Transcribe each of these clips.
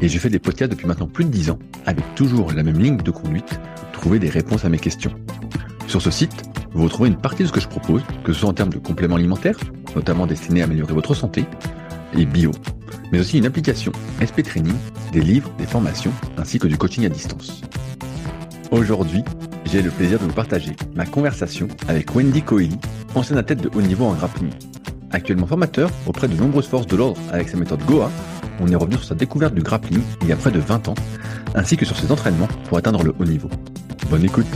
et je fais des podcasts depuis maintenant plus de 10 ans avec toujours la même ligne de conduite, trouver des réponses à mes questions. Sur ce site, vous retrouvez une partie de ce que je propose, que ce soit en termes de compléments alimentaires, notamment destinés à améliorer votre santé, et bio, mais aussi une application SP Training, des livres, des formations, ainsi que du coaching à distance. Aujourd'hui, j'ai le plaisir de vous partager ma conversation avec Wendy Coeli, ancienne athlète de haut niveau en grappling. Actuellement formateur auprès de nombreuses forces de l'ordre avec sa méthode Goa, on est revenu sur sa découverte du grappling il y a près de 20 ans, ainsi que sur ses entraînements pour atteindre le haut niveau. Bonne écoute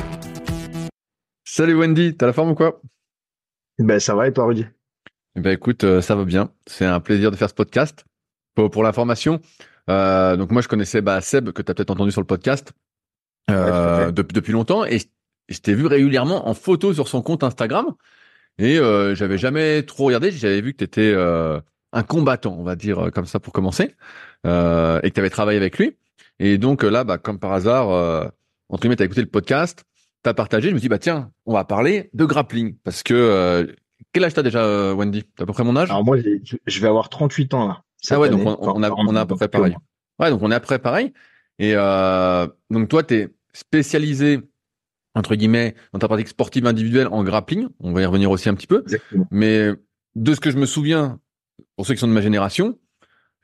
Salut Wendy, t'as la forme ou quoi? Ben ça va et toi Rudy? Ben écoute, euh, ça va bien. C'est un plaisir de faire ce podcast. Pour, pour l'information, euh, donc moi je connaissais bah, Seb que tu as peut-être entendu sur le podcast euh, depuis, depuis longtemps et je t'ai vu régulièrement en photo sur son compte Instagram et euh, j'avais jamais trop regardé. J'avais vu que tu étais euh, un combattant, on va dire euh, comme ça pour commencer, euh, et que tu avais travaillé avec lui. Et donc là, bah, comme par hasard, euh, entre guillemets, tu as écouté le podcast, tu as partagé, je me dis, bah tiens, on va parler de grappling. Parce que, euh, quel âge t'as déjà, euh, Wendy? T'as à peu près mon âge? Alors moi, je vais avoir 38 ans là. Ah ouais, donc on, on, a, on a à peu près pareil. Ouais, donc on est à peu près pareil. Et euh, donc toi, tu es spécialisé, entre guillemets, dans ta pratique sportive individuelle en grappling. On va y revenir aussi un petit peu. Exactement. Mais de ce que je me souviens, pour ceux qui sont de ma génération,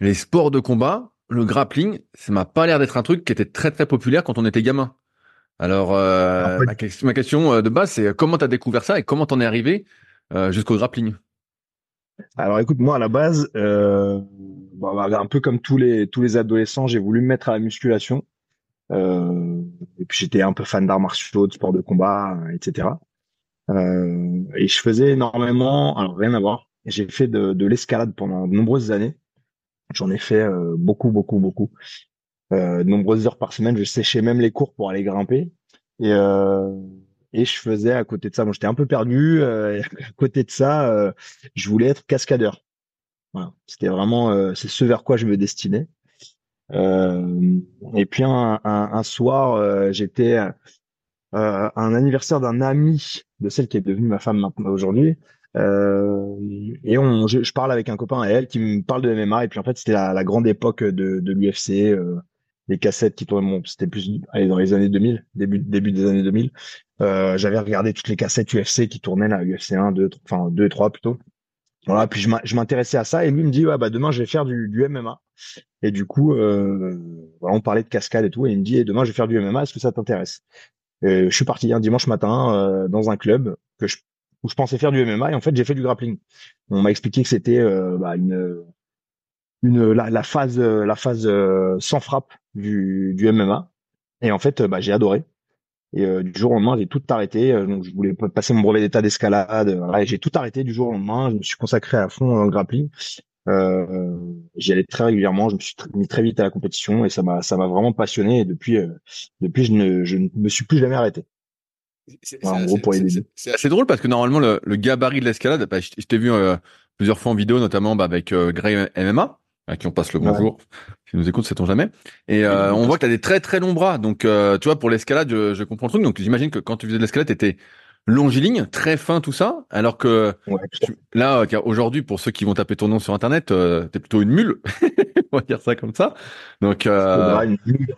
les sports de combat, le grappling, ça m'a pas l'air d'être un truc qui était très très populaire quand on était gamin. Alors, euh, ma, question, ma, question de base, c'est comment tu as découvert ça et comment t'en es arrivé euh, jusqu'au grappling? Alors, écoute, moi à la base, euh, bon, un peu comme tous les tous les adolescents, j'ai voulu me mettre à la musculation. Euh, et puis j'étais un peu fan d'arts martiaux, de sports de combat, etc. Euh, et je faisais énormément, alors rien à voir. J'ai fait de, de l'escalade pendant de nombreuses années. J'en ai fait euh, beaucoup, beaucoup, beaucoup. Euh, de nombreuses heures par semaine. Je séchais même les cours pour aller grimper. Et, euh, et je faisais à côté de ça, moi j'étais un peu perdu. Euh, à côté de ça, euh, je voulais être cascadeur. Voilà. C'était vraiment, euh, c'est ce vers quoi je me destinais. et puis un, un, un soir, j'étais à un anniversaire d'un ami de celle qui est devenue ma femme aujourd'hui. Euh, et on, je, je, parle avec un copain à elle qui me parle de MMA et puis en fait c'était la, la, grande époque de, de l'UFC, euh, les cassettes qui tournaient, bon, c'était plus allez, dans les années 2000, début début des années 2000. Euh, J'avais regardé toutes les cassettes UFC qui tournaient là, UFC 1, 2, 3, enfin 2 et 3 plutôt. Voilà, puis je m'intéressais à ça et lui me dit ouais bah demain je vais faire du, du MMA et du coup euh, voilà, on parlait de cascade et tout et il me dit et demain je vais faire du MMA est-ce que ça t'intéresse? Je suis parti un dimanche matin euh, dans un club que je où je pensais faire du MMA et en fait j'ai fait du grappling. On m'a expliqué que c'était euh, bah, une une la, la phase la phase euh, sans frappe du, du MMA et en fait bah, j'ai adoré. Et euh, du jour au lendemain, j'ai tout arrêté. donc je voulais passer mon brevet d'état d'escalade. Voilà, et j'ai tout arrêté du jour au lendemain. Je me suis consacré à fond le grappling. Euh, j'y allais très régulièrement. Je me suis mis très vite à la compétition et ça m'a ça m'a vraiment passionné. Et depuis depuis je ne je ne me suis plus jamais arrêté. C'est assez, assez, drôle parce que normalement le, le gabarit de l'escalade, bah, je, je t'ai vu euh, plusieurs fois en vidéo, notamment bah, avec euh, Grey MMA, à qui on passe le bonjour, ouais. si nous écoute, sait-on jamais. Et euh, on voit que tu as des très très longs bras, donc euh, tu vois pour l'escalade, je, je, comprends le truc. Donc j'imagine que quand tu faisais de l'escalade, t'étais longiligne, très fin tout ça, alors que ouais, tu, là aujourd'hui pour ceux qui vont taper ton nom sur internet, euh, t'es plutôt une mule, on va dire ça comme ça. Donc euh, mule.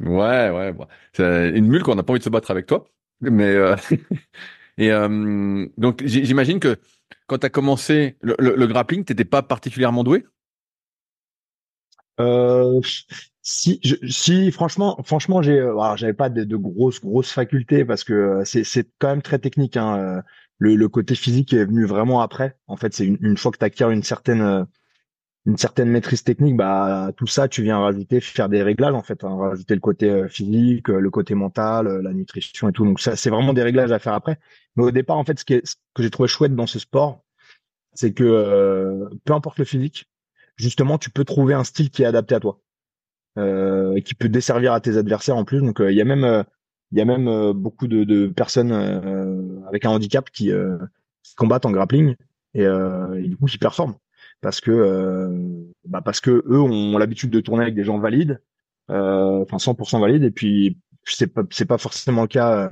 ouais ouais, bon. c'est une mule qu'on n'a pas envie de se battre avec toi. Mais euh, et euh, donc j'imagine que quand tu as commencé le, grappling, t'étais pas particulièrement doué? Euh, si, franchement, franchement, j'ai, j'avais pas de, grosses, grosses facultés parce que c'est, c'est quand même très technique. Hein. Le, le, côté physique est venu vraiment après. En fait, c'est une, une fois que tu acquiers une certaine une certaine maîtrise technique, bah tout ça, tu viens rajouter, faire des réglages en fait, hein, rajouter le côté euh, physique, euh, le côté mental, euh, la nutrition et tout. Donc ça, c'est vraiment des réglages à faire après. Mais au départ, en fait, ce, qui est, ce que j'ai trouvé chouette dans ce sport, c'est que peu importe le physique, justement, tu peux trouver un style qui est adapté à toi. euh, qui peut desservir à tes adversaires en plus. Donc il y a même il y a même beaucoup de, de personnes avec un handicap qui, qui, combattent en grappling et, et, du coup qui performent parce que bah parce que eux ont l'habitude de tourner avec des gens valides, enfin 100% valides et puis c'est pas c'est pas forcément le cas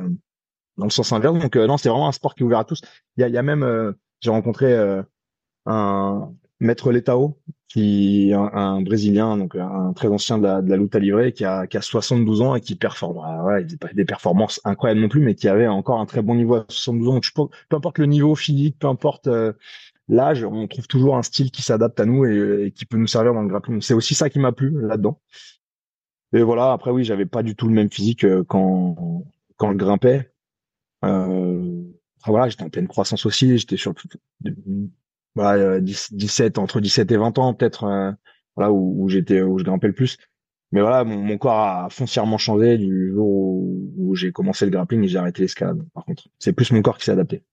dans le sens inverse. Donc non, c'est vraiment un sport qui est ouvert à tous. Il y a, y a même j'ai rencontré un maître Letao, qui un, un, brésilien, donc un très ancien de la, de la lutte à livrer, qui a, qui a 72 ans et qui performe. Ah pas des performances incroyables non plus, mais qui avait encore un très bon niveau à 72 ans. Donc, peu, importe le niveau physique, peu importe euh, l'âge, on trouve toujours un style qui s'adapte à nous et, qui peut nous servir dans le grappling. C'est aussi ça qui m'a plu là-dedans. Et voilà. Après, oui, j'avais pas du tout le même physique euh, quand quand je grimpais. Euh, voilà, j'étais en pleine croissance aussi. J'étais sur voilà, 17 entre 17 et 20 ans peut-être euh, voilà où, j'étais où je grimpais le plus mais voilà mon, corps a foncièrement changé du jour où, où j'ai commencé le grappling et j'ai arrêté l'escalade par contre c'est plus mon corps qui s'est adapté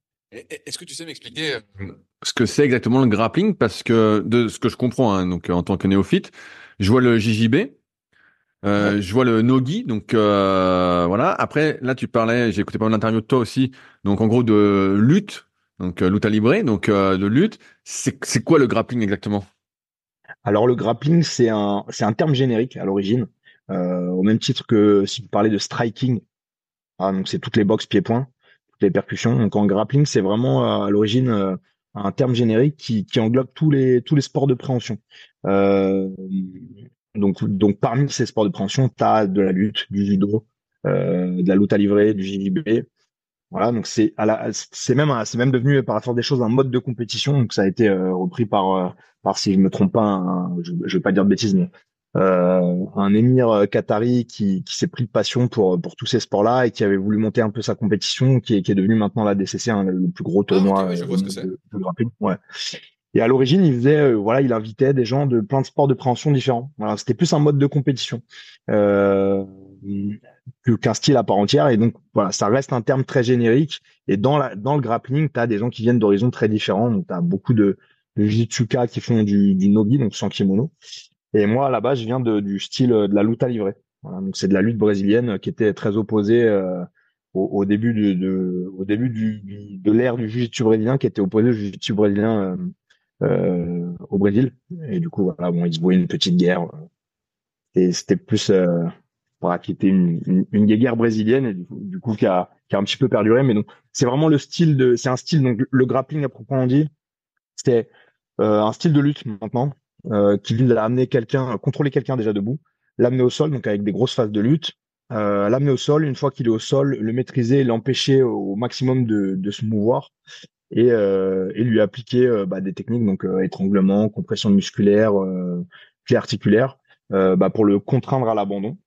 est-ce que tu sais m'expliquer euh, ce que c'est exactement le grappling parce que de ce que je comprends hein, donc en tant que néophyte je vois le JJB euh, je vois le Nogi, donc euh, voilà. Après, là, tu parlais, j'ai écouté pas mal d'interviews de toi aussi, donc en gros de lutte, donc euh, lutte à libré, donc euh, de lutte. C'est quoi le grappling exactement? Alors le grappling, c'est un c'est un terme générique à l'origine, euh, au même titre que si vous parlez de striking. Ah, donc c'est toutes les boxes pieds-points, toutes les percussions. Donc en grappling, c'est vraiment à l'origine un terme générique qui, qui englobe tous les tous les sports de préhension. donc donc parmi ces sports de préhension, tu as de la lutte, du judo, de la lutte à livrer, du JJB, voilà, donc c'est c'est même c'est même devenu par la force des choses un mode de compétition. Donc ça a été euh, repris par euh, par si je me trompe pas, je, je vais pas dire de bêtises, mais euh, un émir euh, qatari qui, qui s'est pris de passion pour pour tous ces sports-là et qui avait voulu monter un peu sa compétition, qui est qui est devenu maintenant la DCC, hein, le plus gros ah, tournoi ce que de, de Ouais. Et à l'origine, il faisait, voilà, il invitait des gens de plein de sports de préhension différents. Voilà, c'était plus un mode de compétition. Euh, qu'un style à part entière. Et donc, voilà, ça reste un terme très générique. Et dans, la, dans le grappling, tu as des gens qui viennent d'horizons très différents. Donc, tu as beaucoup de, de jitsuka qui font du, du nogi, donc sans kimono. Et moi, là-bas, je viens de, du style de la lutte à livrer. Voilà, donc, c'est de la lutte brésilienne qui était très opposée euh, au, au, début, de, de au début du, de l'ère du jiu-jitsu brésilien, qui était opposé au jiu-jitsu brésilien euh, euh, au Brésil. Et du coup, voilà, bon, ils se voyaient une petite guerre. Et c'était plus euh, voilà, qui était une, une, guerre brésilienne et du coup, qui, a, qui a un petit peu perduré. Mais donc c'est vraiment le style de, c'est un style donc le grappling à proprement dit, c'était euh, un style de lutte maintenant euh, qui vise à amener quelqu'un, contrôler quelqu'un déjà debout, l'amener au sol donc avec des grosses phases de lutte, euh, l'amener au sol une fois qu'il est au sol, le maîtriser, l'empêcher au maximum de, se mouvoir et, euh, lui appliquer euh, bah, des techniques donc euh, étranglement, compression musculaire, euh, pli articulaire, bah, pour le contraindre à l'abandon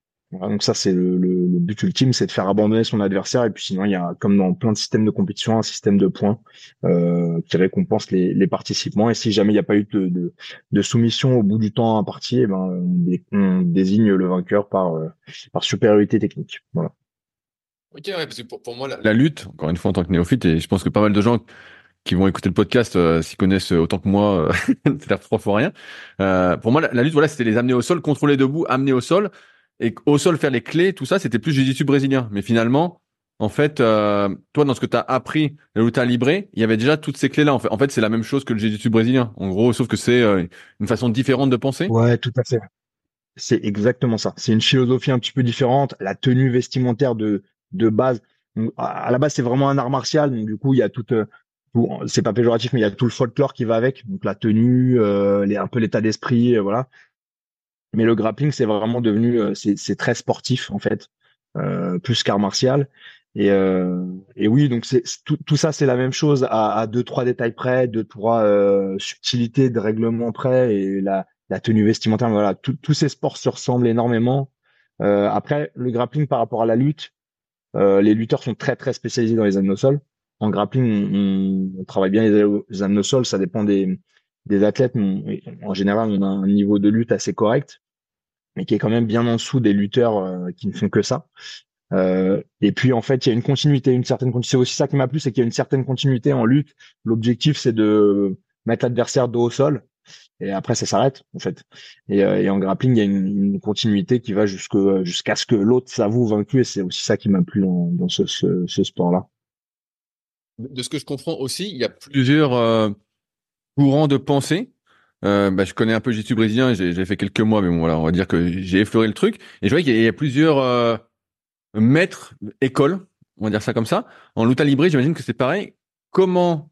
donc ça, c'est le, le, but ultime, c'est de faire abandonner son adversaire. Et puis sinon, il y a, comme dans plein de systèmes de compétition, un système de points euh, qui récompense les, les, participants. Et si jamais il n'y a pas eu de, de, de, soumission au bout du temps imparti, eh ben, on, désigne le vainqueur par, euh, par supériorité technique. Voilà. Ok, ouais, parce que pour, pour moi, la, la, lutte, encore une fois en tant que néophyte, et je pense que pas mal de gens qui vont écouter le podcast euh, s'y connaissent autant que moi, euh, c'est trois fois rien. Euh, pour moi, la, la lutte, voilà, c'était les amener au sol, contrôler debout, amener au sol et au sol faire les clés, tout ça, c'était plus jiu-jitsu brésilien. Mais finalement, en fait, euh, toi, dans ce que tu as appris, tu as libré, il y avait déjà toutes ces clés-là. En fait, en fait c'est la même chose que le jiu-jitsu brésilien. En gros, sauf que c'est euh, une façon différente de penser. Ouais, tout à fait. C'est exactement ça. C'est une philosophie un petit peu différente. La tenue vestimentaire de, de base, à la base, c'est vraiment un art martial. Donc, du coup, il y a toute, euh, c'est pas péjoratif, mais il y a tout le folklore qui va avec. Donc, la tenue, euh, les, un peu l'état d'esprit, voilà. Mais le grappling, c'est vraiment devenu, euh, c'est très sportif en fait, euh, plus qu'art martial. Et, euh, oui, donc tout, ça, c'est la même chose à, à deux trois détails près, deux trois euh, subtilités de règlement près et la, tenue vestimentaire. Voilà, tous ces sports se ressemblent énormément. Après, le grappling par rapport à la lutte, les lutteurs sont très très spécialisés dans les amenes au sol. En grappling, on, travaille bien les, amenes au sol. Ça dépend des des athlètes. en général, on a un niveau de lutte assez correct mais qui est quand même bien en dessous des lutteurs euh, qui ne font que ça. Euh, et puis en fait, il y a une continuité, une certaine continuité. C'est aussi ça qui m'a plu, c'est qu'il y a une certaine continuité en lutte. L'objectif, c'est de mettre l'adversaire dos au sol. et après ça s'arrête en fait. Et, et, en grappling, il y a une, une continuité qui va jusqu'à jusqu'à ce que l'autre s'avoue vaincu, et c'est aussi ça qui m'a plu dans, dans ce, ce, ce sport-là. De ce que je comprends aussi, il y a plusieurs courants de pensée euh, bah, je connais un peu jiu-jitsu brésilien, j'ai fait quelques mois, mais bon, voilà, on va dire que j'ai effleuré le truc. Et je vois qu'il y, a plusieurs euh, maîtres, écoles, on va dire ça comme ça. En luta libre, j'imagine que c'est pareil. Comment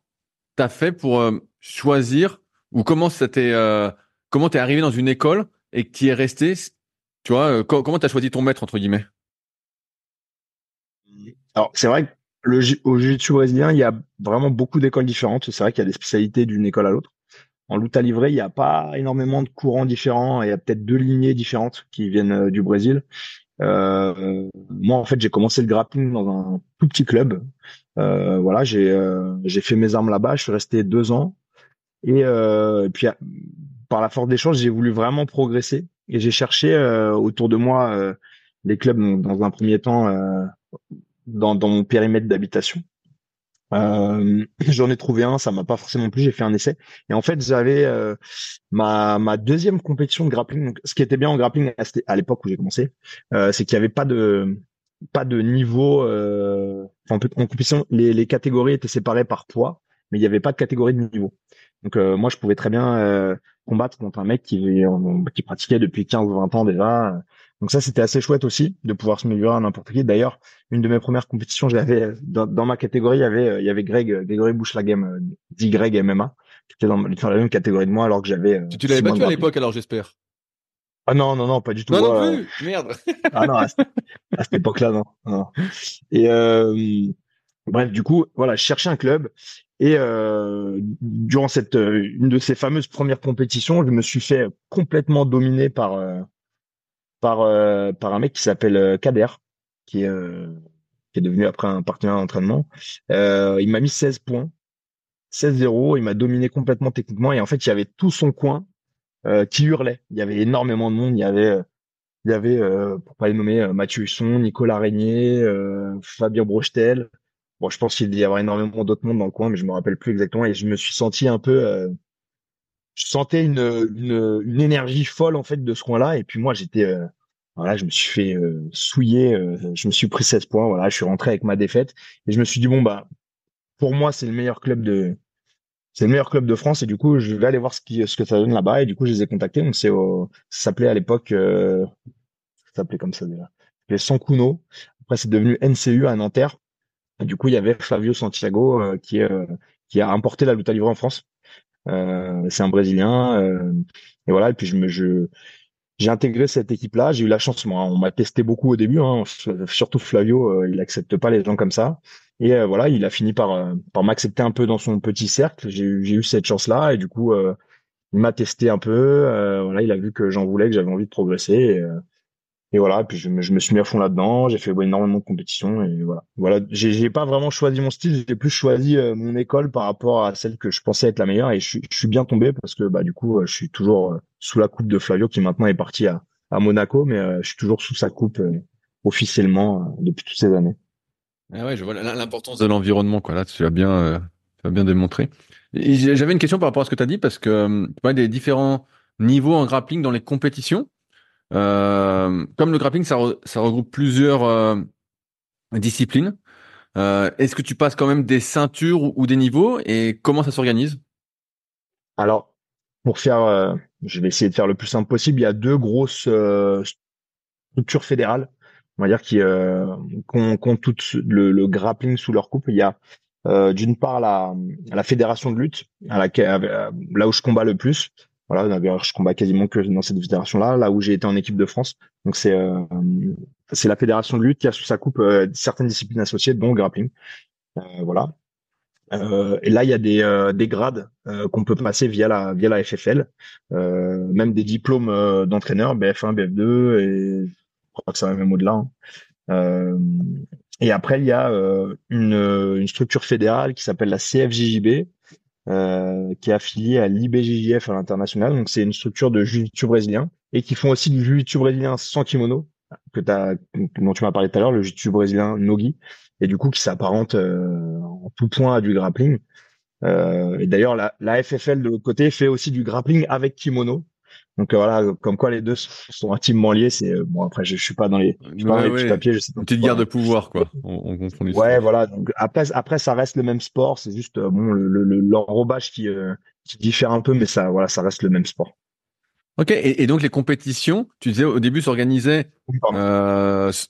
t'as fait pour euh, choisir ou comment ça t'est, euh, comment t'es arrivé dans une école et que tu es resté, tu vois, euh, comment t'as choisi ton maître entre guillemets? Alors c'est vrai que le, au jiu-jitsu brésilien, il y a vraiment beaucoup d'écoles différentes. C'est vrai qu'il y a des spécialités d'une école à l'autre. En lutte livré, il n'y a pas énormément de courants différents. Il y a peut-être deux lignées différentes qui viennent euh, du Brésil. Euh, moi, en fait, j'ai commencé le grappling dans un tout petit club. Euh, voilà, j'ai fait mes armes là-bas. Je suis resté deux ans. Et, puis, par la force des choses, j'ai voulu vraiment progresser. Et j'ai cherché autour de moi les clubs dans un premier temps dans mon périmètre d'habitation. Euh, J'en ai trouvé un, ça m'a pas forcément plu. J'ai fait un essai et en fait j'avais euh, ma ma deuxième compétition de grappling. Donc, ce qui était bien en grappling à l'époque où j'ai commencé, euh, c'est qu'il y avait pas de pas de niveau. Euh, en, compétition, les, les catégories étaient séparées par poids, mais il n'y avait pas de catégorie de niveau. Donc euh, moi je pouvais très bien combattre contre un mec qui qui pratiquait depuis 15 ou 20 ans déjà donc ça, c'était assez chouette aussi de pouvoir se mesurer à n'importe qui. D'ailleurs, une de mes premières compétitions, j'avais dans, dans ma catégorie, il y avait il y avait Greg Grégory Bouchlagem, dit Greg MMA, qui était dans, la même catégorie de moi, alors que j'avais. Tu, tu l'avais battu à l'époque, alors j'espère. Ah non non non, pas du tout. Non non plus. Merde. ah non, à, cette époque-là, non, non. Et euh, bref, du coup, voilà, je cherchais un club. Et euh, durant cette une de ces fameuses premières compétitions, je me suis fait complètement dominer par euh, par euh, par un mec qui s'appelle euh, Kader, qui est euh, qui est devenu après un partenaire d'entraînement. il m'a mis 16 points, 16-0. Il m'a dominé complètement techniquement et en fait il y avait tout son coin qui hurlait. Il y avait énormément de monde. Il y avait il y avait, pour pas les nommer, Mathieu Husson, Nicolas Régnier, Fabien Brochetel. Bon, je pense qu'il y avoir énormément d'autres monde dans le coin, mais je me rappelle plus exactement. Et je me suis senti un peu, je sentais une, une, une, énergie folle en fait de ce coin-là. Et puis moi, j'étais, euh, voilà, je me suis fait euh, souiller, euh, je me suis pris 16 points. Voilà, je suis rentré avec ma défaite et je me suis dit bon bah, pour moi, c'est le meilleur club de, c'est le meilleur club de France et du coup, je vais aller voir ce qui, ce que ça donne là-bas. Et du coup, je les ai contactés. Donc c'est, ça s'appelait à l'époque, ça s'appelait comme ça déjà, les Sankuno. Après, c'est devenu NCU à Nanterre. Et du coup, il y avait Flavio Santiago qui, qui a importé la lutte à livrer en France. Euh, c'est un Brésilien. Euh, et voilà. Et puis je me, je, j'ai intégré cette équipe-là. J'ai eu la chance. Moi, on m'a testé beaucoup au début. Hein, surtout Flavio, euh, il accepte pas les gens comme ça. Et voilà, il a fini par par m'accepter un peu dans son petit cercle. J'ai eu cette chance-là et du coup, il m'a testé un peu. voilà, il a vu que j'en voulais, que j'avais envie de progresser. Et, et voilà, et puis je me, je me, suis mis à fond là-dedans, j'ai fait énormément de compétitions et voilà. Voilà, j'ai pas vraiment choisi mon style, j'ai plus choisi euh, mon école par rapport à celle que je pensais être la meilleure et je, je suis bien tombé parce que bah du coup, euh, je suis toujours euh, sous la coupe de Flavio qui maintenant est parti à, à Monaco, mais je suis toujours sous sa coupe officiellement depuis toutes ces années. Ah ouais, je vois l'importance de l'environnement quoi. Là, tu as bien, tu as bien démontré. J'avais une question par rapport à ce que tu as dit parce que tu vois des différents niveaux en grappling dans les compétitions. Euh, comme le grappling, ça, regroupe plusieurs euh, disciplines. Euh, Est-ce que tu passes quand même des ceintures ou, des niveaux et comment ça s'organise? Alors, pour faire, euh, je vais essayer de faire le plus simple possible. Il y a deux grosses euh, structures fédérales, on va dire qui ont tout le, grappling sous leur coupe. Il y a d'une part la, fédération de lutte, là où je combats le plus, voilà, je combats quasiment que dans cette fédération-là, là où j'ai été en équipe de France. Donc c'est euh, c'est la fédération de lutte qui a sous sa coupe euh, certaines disciplines associées, dont le grappling. Euh, voilà. et là, il y a des, des grades qu'on peut passer via la via la FFL, même des diplômes d'entraîneur, BF1, BF2, et je crois que ça va même au-delà. Hein. et après, il y a une, une structure fédérale qui s'appelle la CFJJB, euh, qui est affilié à l'IBJJF à l'international. Donc c'est une structure de jiu brésilien et qui font aussi du jiu brésilien sans kimono que dont tu m'as parlé tout à l'heure, le jiu brésilien nogi et du coup qui s'apparente euh, en tout point à du grappling. et d'ailleurs, la, la FFL de l'autre côté fait aussi du grappling avec kimono. Donc euh, voilà, comme quoi les deux sont intimement liés. C'est euh, bon après je, je suis pas dans les, je suis pas dans les petits papiers. Je sais pas Une petite guerre de pouvoir quoi. On, on comprend Ouais voilà. Donc après après ça reste le même sport. C'est juste euh, bon le l'enrobage qui qui diffère un peu, mais ça voilà ça reste le même sport. Ok, et, et, donc les compétitions, tu disais au début s'organisaient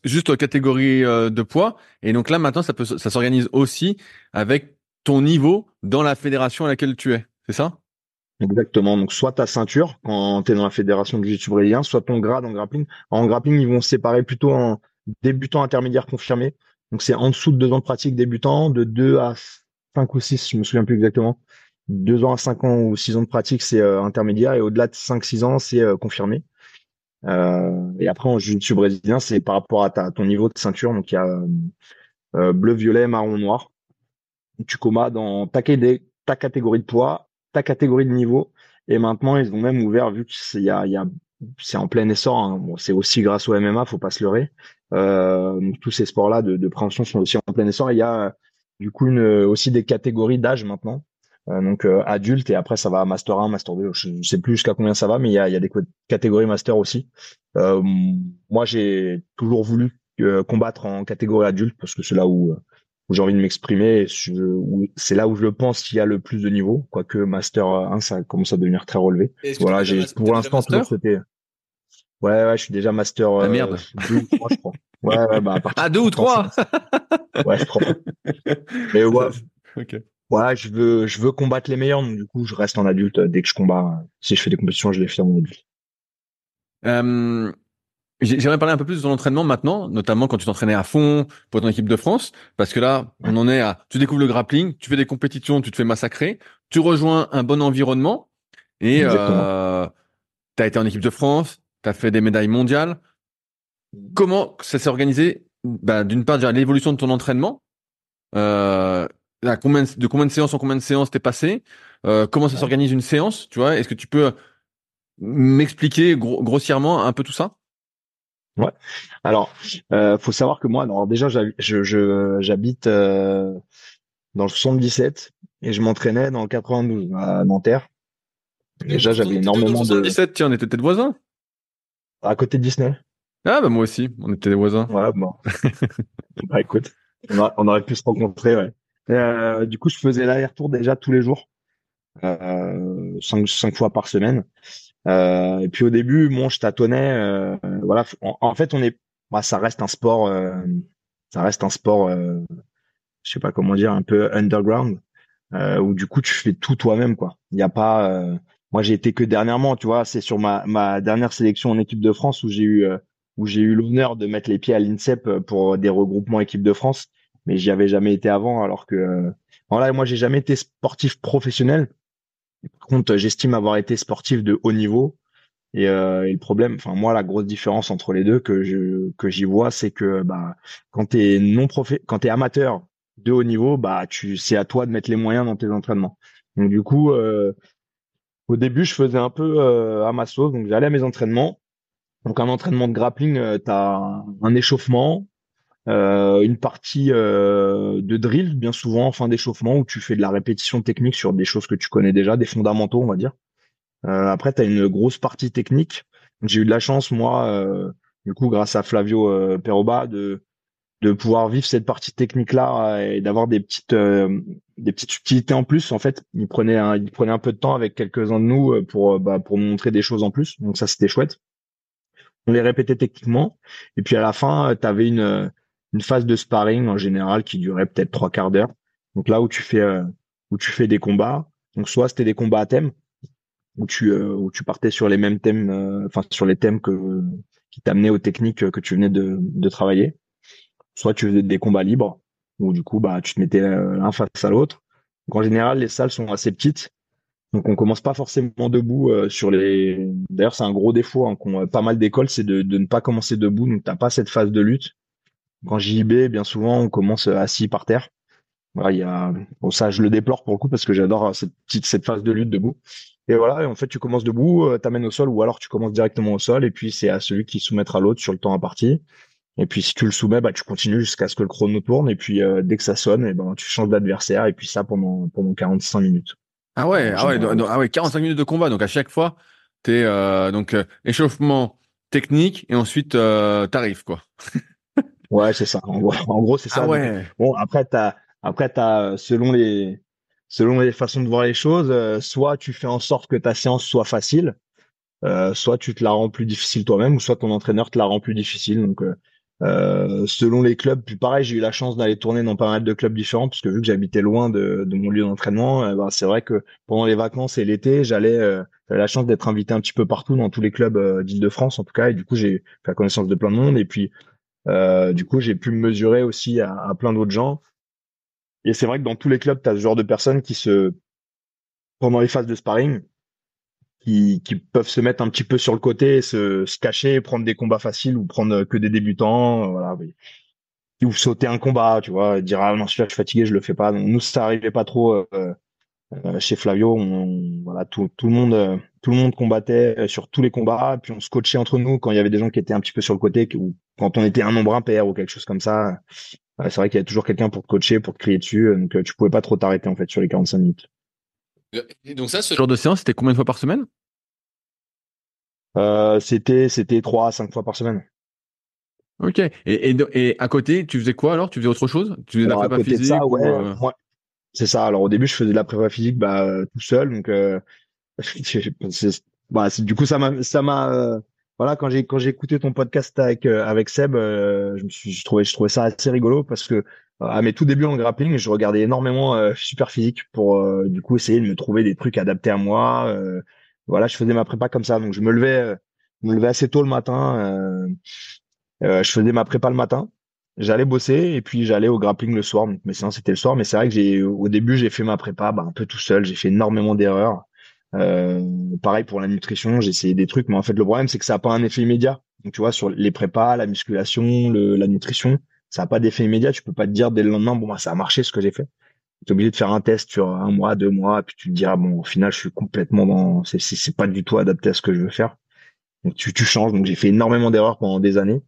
juste aux catégories de poids, et donc là maintenant ça peut ça s'organise aussi avec ton niveau dans la fédération à laquelle tu es, c'est ça? Exactement. Donc, soit ta ceinture quand tu es dans la fédération du jiu-jitsu brésilien, soit ton grade en grappling. En grappling, ils vont se séparer plutôt en débutant, intermédiaire, confirmé. Donc, c'est en dessous de deux ans de pratique débutant, de deux à cinq ou six, je me souviens plus exactement. Deux ans à cinq ans ou six ans de pratique, c'est euh, intermédiaire. Et au-delà de cinq, six ans, c'est euh, confirmé. Euh, et après, en jiu-jitsu brésilien, c'est par rapport à, ta, ton niveau de ceinture. Donc, il y a euh, bleu, violet, marron, noir. Tu combats dans ta catégorie de poids ta catégorie de niveau. Et maintenant, ils ont même ouvert, vu que c'est y a, en plein essor. Hein. Bon, c'est aussi grâce au MMA, faut pas se leurrer. Euh, tous ces sports-là de, de, prévention sont aussi en plein essor. Il y a du coup une, aussi des catégories d'âge maintenant. Euh, donc euh, adulte et après ça va master 1, master 2. Je, sais plus jusqu'à combien ça va, mais il y a, y a des catégories master aussi. Euh, moi, j'ai toujours voulu combattre en catégorie adulte parce que c'est là où où j'ai envie de m'exprimer. C'est là où je pense qu'il y a le plus de niveau, quoique Master 1, ça commence à devenir très relevé. Voilà, j'ai pour l'instant toujours c'était. Ouais, ouais, je suis déjà Master. Ah, merde. 2 ou 3, je crois. Ouais, ouais, bah, à ah, deux ou trois Ouais, je crois. Mais ouais. ok. Ouais, je veux, je veux combattre les meilleurs, donc du coup, je reste en adulte. Dès que je combats, si je fais des compétitions, je les fais en adulte. Euh, J'aimerais parler un peu plus de ton entraînement maintenant, notamment quand tu t'entraînais à fond pour ton équipe de France, parce que là, on en est à, tu découvres le grappling, tu fais des compétitions, tu te fais massacrer, tu rejoins un bon environnement et euh, tu as été en équipe de France, tu as fait des médailles mondiales. Comment ça s'est organisé? Bah, D'une part, déjà l'évolution de ton entraînement, euh, combien, de combien de séances en combien de séances t'es passé euh, Comment ça s'organise une séance Tu vois? Est-ce que tu peux m'expliquer grossièrement un peu tout ça? Ouais. Alors, euh, faut savoir que moi, alors déjà, je, j'habite euh, dans le 77 et je m'entraînais dans le 92 à Nanterre. Déjà, j'avais énormément le 77, tiens, on était peut-être voisins. À côté de Disney. Ah bah moi aussi, on était des voisins. Ouais, bon. bah écoute, on, aurait pu se rencontrer, ouais. Euh, du coup, je faisais l'aller-retour déjà tous les jours, euh, cinq, cinq fois par semaine. Euh, et puis au début, moi, je tâtonnais. Euh, voilà, en, fait, on est, bah, ça reste un sport, euh, ça reste un sport, je sais pas comment dire, un peu underground, où du coup, tu fais tout toi-même, quoi. Il n'y a pas, moi, j'ai été que dernièrement, tu vois, c'est sur ma, ma dernière sélection en équipe de France où j'ai eu, où j'ai eu l'honneur de mettre les pieds à l'INSEP pour des regroupements équipe de France, mais j'y avais jamais été avant, alors que, voilà, moi, j'ai jamais été sportif professionnel. Par contre, j'estime avoir été sportif de haut niveau. Et, euh, et, le problème, enfin moi, la grosse différence entre les deux que je que j'y vois, c'est que bah quand t'es non profé, quand t'es amateur de haut niveau, bah tu c'est à toi de mettre les moyens dans tes entraînements. Donc du coup, euh, au début, je faisais un peu euh, à ma sauce, donc j'allais à mes entraînements. Donc un entraînement de grappling, euh, tu as un échauffement, euh, une partie euh, de drill, bien souvent en fin d'échauffement, où tu fais de la répétition technique sur des choses que tu connais déjà, des fondamentaux, on va dire. Euh, après, tu as une grosse partie technique. J'ai eu de la chance, moi, euh, du coup, grâce à Flavio euh, Peroba, de, de pouvoir vivre cette partie technique-là et d'avoir des petites des petites subtilités en plus. En fait, il prenait un, il prenait un peu de temps avec quelques-uns de nous pour bah, pour montrer des choses en plus. Donc ça, c'était chouette. On les répétait techniquement. Et puis à la fin, tu avais une une phase de sparring en général qui durait peut-être trois quarts d'heure. Donc là où tu fais euh, où tu fais des combats. Donc soit c'était des combats à thème où tu euh, où tu partais sur les mêmes thèmes, euh, enfin sur les thèmes que qui t'amenaient aux techniques que tu venais de, de travailler. Soit tu faisais des combats libres où du coup bah tu te mettais l'un face à l'autre. En général les salles sont assez petites. Donc on commence pas forcément debout sur les. D'ailleurs c'est un gros défaut hein, pas mal d'écoles, c'est de, de ne pas commencer debout. Donc t'as pas cette phase de lutte quand JB, bien souvent, on commence assis par terre. Voilà, il y a, bon, ça, je le déplore pour le coup parce que j'adore cette petite, cette phase de lutte debout. Et voilà, et en fait, tu commences debout, euh, t'amènes au sol ou alors tu commences directement au sol et puis c'est à celui qui soumettra l'autre sur le temps imparti. Et puis si tu le soumets, bah tu continues jusqu'à ce que le chrono tourne. Et puis dès que ça sonne, et ben tu changes d'adversaire. Et puis ça pendant pendant 45 minutes. Ah ouais, ah ouais, ah ouais, 45 minutes de combat. Donc à chaque fois, t'es euh, donc échauffement technique et ensuite tarif quoi. ouais, c'est ça. En gros, c'est ça. Ah ouais. Bon, après t'as après t'as selon les selon les façons de voir les choses, euh, soit tu fais en sorte que ta séance soit facile, euh, soit tu te la rends plus difficile toi-même, ou soit ton entraîneur te la rend plus difficile. Donc, euh, selon les clubs, puis pareil, j'ai eu la chance d'aller tourner dans pas mal de clubs différents, parce que vu que j'habitais loin de, mon lieu d'entraînement, bah, c'est vrai que pendant les vacances et l'été, j'allais j'avais la chance d'être invité un petit peu partout dans tous les clubs d'Île-de-France en tout cas, et du coup j'ai fait la connaissance de plein de monde, et puis du coup j'ai pu me mesurer aussi à, plein d'autres gens. Et c'est vrai que dans tous les clubs, tu as ce genre de personnes qui se, pendant les phases de sparring, qui, qui peuvent se mettre un petit peu sur le côté, se, se cacher, prendre des combats faciles ou prendre que des débutants, voilà. Ou sauter un combat, tu vois, et dire ah non je suis fatigué, je le fais pas. Nous ça arrivait pas trop euh, euh, chez Flavio. On, voilà, tout, tout le monde, euh, tout le monde combattait sur tous les combats, puis on se coachait entre nous quand il y avait des gens qui étaient un petit peu sur le côté, ou quand on était un nombre impair ou quelque chose comme ça c'est vrai qu'il y a toujours quelqu'un pour te coacher, pour te crier dessus. Euh, donc, euh, tu pouvais pas trop t'arrêter, en fait, sur les 45 minutes. Et donc, ça, ce genre de séance, c'était combien de fois par semaine? Euh, C'était, c'était 3 à 5 fois par semaine. Ok. Et, et, à côté, tu faisais quoi alors? Tu faisais autre chose? Tu faisais de la prépa physique ça, ouais, C'est ça. Alors, au début, je faisais de la prépa physique bah, tout seul. Donc, bah, du coup, ça m'a, ça m'a, voilà, quand j'ai quand j'ai écouté ton podcast avec euh, avec Seb, euh, je me suis je trouvais je trouvais ça assez rigolo parce que à mes tout débuts en grappling, je regardais énormément euh, super physique pour du coup essayer de me trouver des trucs adaptés à moi. voilà, je faisais ma prépa comme ça, donc je me levais me levais assez tôt le matin. je faisais ma prépa le matin. J'allais bosser et puis j'allais au grappling le soir. Donc mes séances c'était le soir, mais c'est vrai que j'ai au début j'ai fait ma prépa bah, un peu tout seul. J'ai fait énormément d'erreurs. Euh, pareil pour la nutrition, j'ai essayé des trucs, mais en fait le problème c'est que ça n'a pas un effet immédiat. Donc tu vois sur les prépas, la musculation, la nutrition, ça n'a pas d'effet immédiat. Tu peux pas te dire dès le lendemain bon bah, ça a marché ce que j'ai fait. Tu es obligé de faire un test sur un mois, deux mois, puis tu te dis ah bon au final je suis complètement dans c'est c'est pas du tout adapté à ce que je veux faire. Donc tu changes. Donc j'ai fait énormément d'erreurs pendant des années.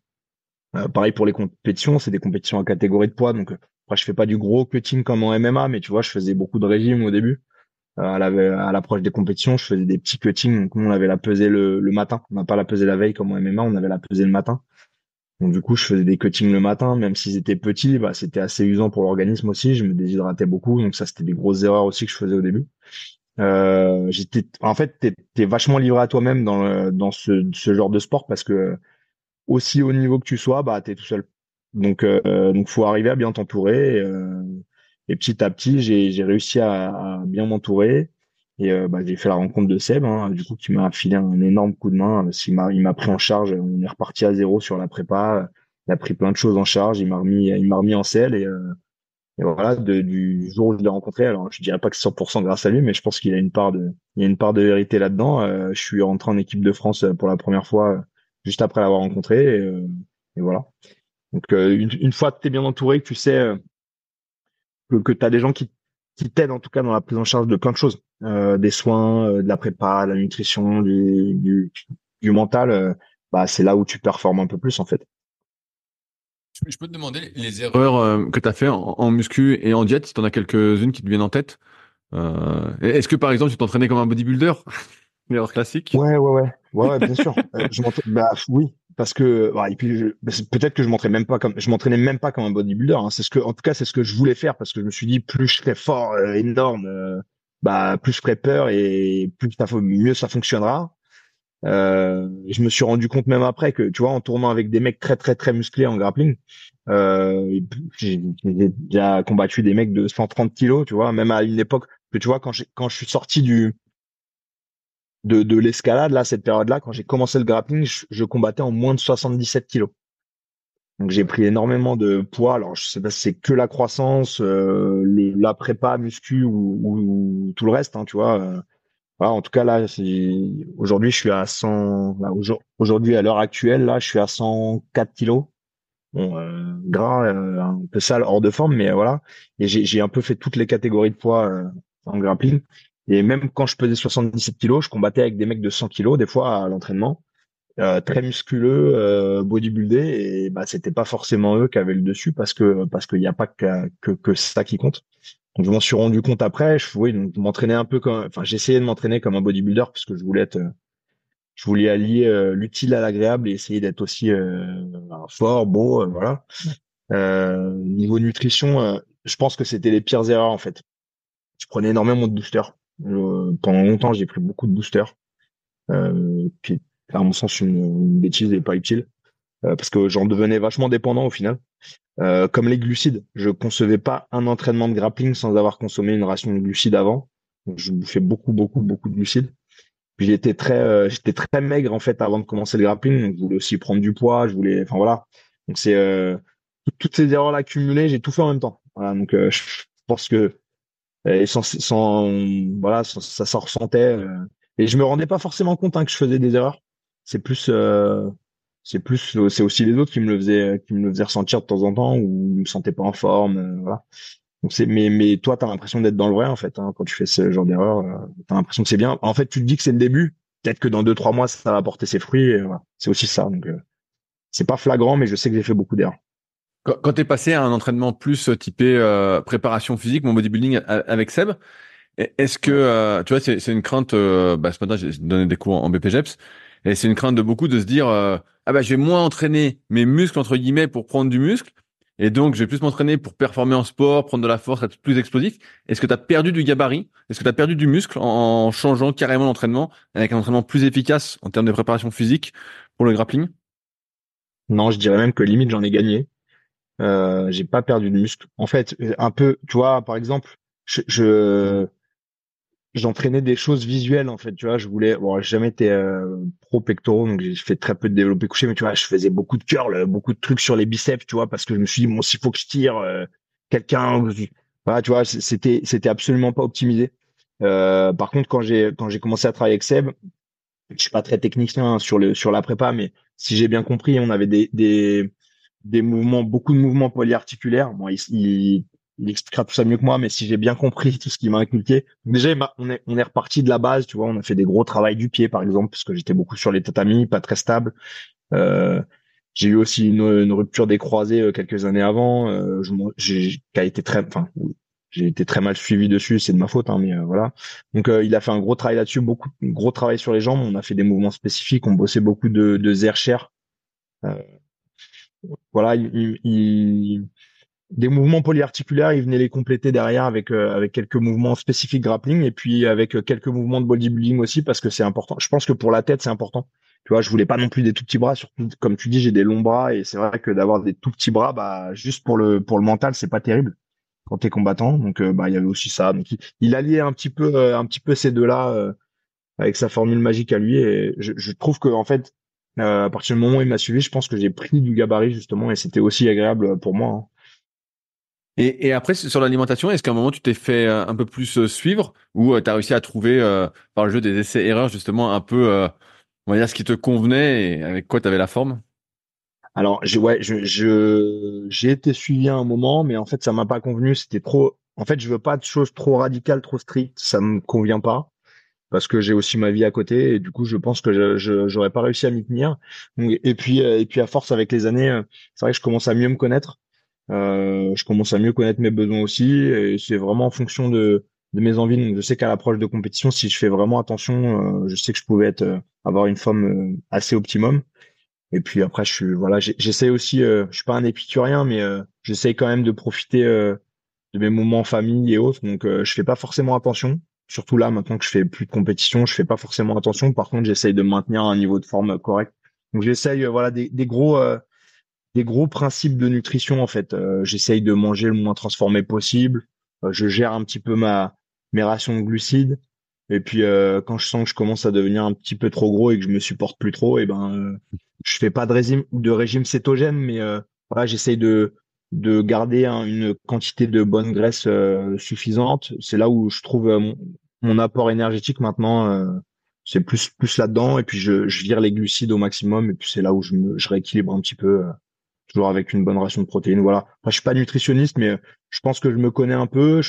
Euh, pareil pour les compétitions, c'est des compétitions en catégorie de poids. Donc après je fais pas du gros cutting comme en MMA, mais tu vois je faisais beaucoup de régime au début. Euh, à l'approche des compétitions, je faisais des petits cuttings. Donc, on avait la pesée le, le matin. On n'a pas la pesée la veille comme en MMA, on avait la pesée le matin. Donc, du coup, je faisais des cuttings le matin, même s'ils étaient petits, bah, c'était assez usant pour l'organisme aussi. Je me déshydratais beaucoup. Donc, ça, c'était des grosses erreurs aussi que je faisais au début. Euh, j'étais, en fait, t'es es vachement livré à toi-même dans, dans ce, ce genre de sport parce que aussi haut niveau que tu sois, bah, t'es tout seul. Donc, euh, donc, faut arriver à bien t'entourer. Euh, et petit à petit, j'ai réussi à, bien m'entourer. Et euh, bah, j'ai fait la rencontre de Seb, hein, du coup, qui m'a filé un énorme coup de main. Il m'a, pris en charge. On est reparti à zéro sur la prépa. Il a pris plein de choses en charge. Il m'a remis, il m'a remis en selle. Et, euh, et voilà, de, du jour où je l'ai rencontré, alors je dirais pas que c'est 100% grâce à lui, mais je pense qu'il a une part de, il y a une part de vérité là-dedans. Euh, je suis rentré en équipe de France pour la première fois juste après l'avoir rencontré. Et, et, voilà. Donc une, une fois que tu es bien entouré, tu sais que, que tu as des gens qui, qui t'aident en tout cas dans la prise en charge de plein de choses, euh, des soins, euh, de la prépa, de la nutrition, du, du, du mental, euh, bah c'est là où tu performes un peu plus en fait. Je peux te demander les erreurs que tu as fait en, muscu et en diète, si tu en as quelques-unes qui te viennent en tête. Est-ce que par exemple tu t'entraînais comme un bodybuilder? L'erreur classique? Ouais, ouais, ouais, ouais, ouais bien sûr. je bah oui, parce que bah, et puis peut-être que je m'entraînais même pas comme je m'entraînais même pas comme un bodybuilder hein. c'est ce que en tout cas c'est ce que je voulais faire parce que je me suis dit plus je serais fort euh, énorme euh, bah plus je ferais peur et plus ça mieux ça fonctionnera euh, je me suis rendu compte même après que tu vois en tournant avec des mecs très très très musclés en grappling euh, j'ai déjà combattu des mecs de 130 kilos tu vois même à une époque que tu vois quand j'ai quand je suis sorti du de, de l'escalade, là, cette période-là, quand j'ai commencé le grappling, je, combattais en moins de 77 kilos. Donc j'ai pris énormément de poids. Alors je sais pas si c'est que la croissance, euh, la prépa, muscu ou, ou, tout le reste, hein, tu vois. Euh, voilà, en tout cas là, aujourd'hui je suis à 100. Aujourd'hui à l'heure actuelle, là, je suis à 104 kilos. Bon, euh, gras, euh, un peu sale, hors de forme, mais voilà. Et j'ai un peu fait toutes les catégories de poids en grappling. Et même quand je pesais 77 kilos, je combattais avec des mecs de 100 kilos des fois à l'entraînement. euh, très musculeux, euh, bodybuildé, et bah c'était pas forcément eux qui avaient le dessus parce que parce qu'il n'y a pas que, que, que ça qui compte. Donc je m'en suis rendu compte après. Je, oui, donc, je m'entraînais un peu comme, enfin j'essayais de m'entraîner comme un bodybuilder parce que je voulais être, je voulais allier euh, l'utile à l'agréable et essayer d'être aussi euh, fort, beau, euh, voilà. niveau nutrition, je pense que c'était les pires erreurs en fait. Je prenais énormément de boosters. Pendant longtemps, j'ai pris beaucoup de boosters, qui à mon sens une, une bêtise et pas utile, parce que j'en devenais vachement dépendant au final. Euh, comme les glucides, je concevais pas un entraînement de grappling sans avoir consommé une ration de glucides avant. Donc, je bouffais beaucoup, beaucoup, beaucoup de glucides. Puis j'étais très, euh, j'étais très maigre en fait avant de commencer le grappling. Donc je voulais aussi prendre du poids. Je voulais, enfin voilà. Donc c'est euh, toutes ces erreurs là accumulées, j'ai tout fait en même temps. Voilà. Donc je pense que et sans, sans voilà, ça s'en ressentait. et je me rendais pas forcément compte hein, que je faisais des erreurs. C'est plus c'est plus c'est aussi les autres qui me le faisaient qui me le faisaient ressentir de temps en temps ou je me sentais pas en forme euh, voilà donc c'est mais mais toi t'as l'impression d'être dans le vrai en fait hein, quand tu fais ce genre d'erreur euh, t'as l'impression que c'est bien en fait tu te dis que c'est le début peut-être que dans deux trois mois ça va porter ses fruits voilà. c'est aussi ça donc euh, c'est pas flagrant mais je sais que j'ai fait beaucoup d'erreurs quand, tu es passé à un entraînement plus typé euh, préparation physique mon bodybuilding avec Seb est-ce que tu vois c'est une crainte bah ce matin j'ai donné des cours en BPGEPS et c'est une crainte de beaucoup de se dire euh, ah bah je vais moins entraîner mes muscles entre guillemets pour prendre du muscle et donc je vais plus m'entraîner pour performer en sport, prendre de la force, être plus explosif. Est-ce que tu as perdu du gabarit? Est-ce que tu as perdu du muscle en changeant carrément l'entraînement avec un entraînement plus efficace en termes de préparation physique pour le grappling? Non, je dirais même que limite j'en ai gagné. Euh, j'ai pas perdu de muscle. En fait, un peu, tu vois, par exemple, je, je j'entraînais des choses visuelles en fait tu vois je voulais bon j'ai jamais été euh, pro pectoraux donc j'ai fait très peu de développé couché mais tu vois je faisais beaucoup de curl beaucoup de trucs sur les biceps tu vois parce que je me suis dit bon s'il faut que je tire euh, quelqu'un voilà tu vois c'était c'était absolument pas optimisé euh, par contre quand j'ai quand j'ai commencé à travailler avec Seb je suis pas très technicien sur le sur la prépa mais si j'ai bien compris on avait des des des mouvements beaucoup de mouvements polyarticulaires bon il il expliquera tout ça mieux que moi, mais si j'ai bien compris tout ce qu'il m'a inculqué. déjà, on est, on est reparti de la base, tu vois, on a fait des gros travail du pied, par exemple, parce que j'étais beaucoup sur les tatamis, pas très stable. Euh, j'ai eu aussi une, rupture des croisés euh, quelques années avant, euh, j'ai, été très, enfin, j'ai été très mal suivi dessus, c'est de ma faute, hein, mais euh, voilà. Donc, il a fait un gros travail là-dessus, beaucoup, gros travail sur les jambes. On a fait des mouvements spécifiques, on bossait beaucoup de, de Zercher. Voilà, il, il des mouvements polyarticulaires, il venait les compléter derrière avec euh, avec quelques mouvements spécifiques grappling et puis avec euh, quelques mouvements de bodybuilding aussi parce que c'est important. Je pense que pour la tête, c'est important. Tu vois, je voulais pas non plus des tout petits bras, surtout comme tu dis, j'ai des longs bras et c'est vrai que d'avoir des tout petits bras, bah juste pour le pour le mental, c'est pas terrible quand t'es combattant. Donc euh, bah il y avait aussi ça. Donc il, alliait un petit peu un petit peu ces deux-là avec sa formule magique à lui et je, je trouve que en fait à partir du moment où il m'a suivi, je pense que j'ai pris du gabarit justement et c'était aussi agréable pour moi. Hein. Et, et, après, sur l'alimentation, est-ce qu'à un moment, tu t'es fait euh, un peu plus euh, suivre ou euh, tu as réussi à trouver par le jeu des essais-erreurs justement un peu, on va dire, ce qui te convenait et avec quoi tu avais la forme? Alors, je, ouais, je, je, j'ai été suivi à un moment, mais en fait, ça m'a pas convenu. C'était trop. En fait, je veux pas de choses trop radicales, trop strictes. Ça me convient pas parce que j'ai aussi ma vie à côté et du coup, je pense que je, j'aurais pas réussi à m'y tenir. Et puis, et puis à force avec les années, c'est vrai que je commence à mieux me connaître. Euh, je commence à mieux connaître mes besoins aussi et c'est vraiment en fonction de, de mes envies. Donc, je sais qu'à l'approche de compétition, si je fais vraiment attention, euh, je sais que je pouvais être euh, avoir une forme assez optimum. Et puis après, je suis voilà, j'essaie aussi. je suis pas un épicurien, mais j'essaie quand même de profiter de mes moments en famille et autres. Donc, je fais pas forcément attention. Surtout là, maintenant que je fais plus de compétition, je fais pas forcément attention. Par contre, j'essaye de maintenir un niveau de forme correct. Donc, j'essaye voilà des, gros des gros principes de nutrition en fait. Euh, j'essaye de manger le moins transformé possible. Euh, je gère un petit peu ma mes rations de glucides. Et puis euh, quand je sens que je commence à devenir un petit peu trop gros et que je me supporte plus trop, et eh ben je fais pas de régime de régime cétogène, mais voilà, j'essaye de de garder une quantité de bonne graisse suffisante. C'est là où je trouve mon, apport énergétique maintenant. c'est plus plus là-dedans et puis je, vire les glucides au maximum et puis c'est là où je me je rééquilibre un petit peu toujours avec une bonne ration de protéines. Voilà. Moi, je suis pas nutritionniste, mais je pense que je me connais un peu,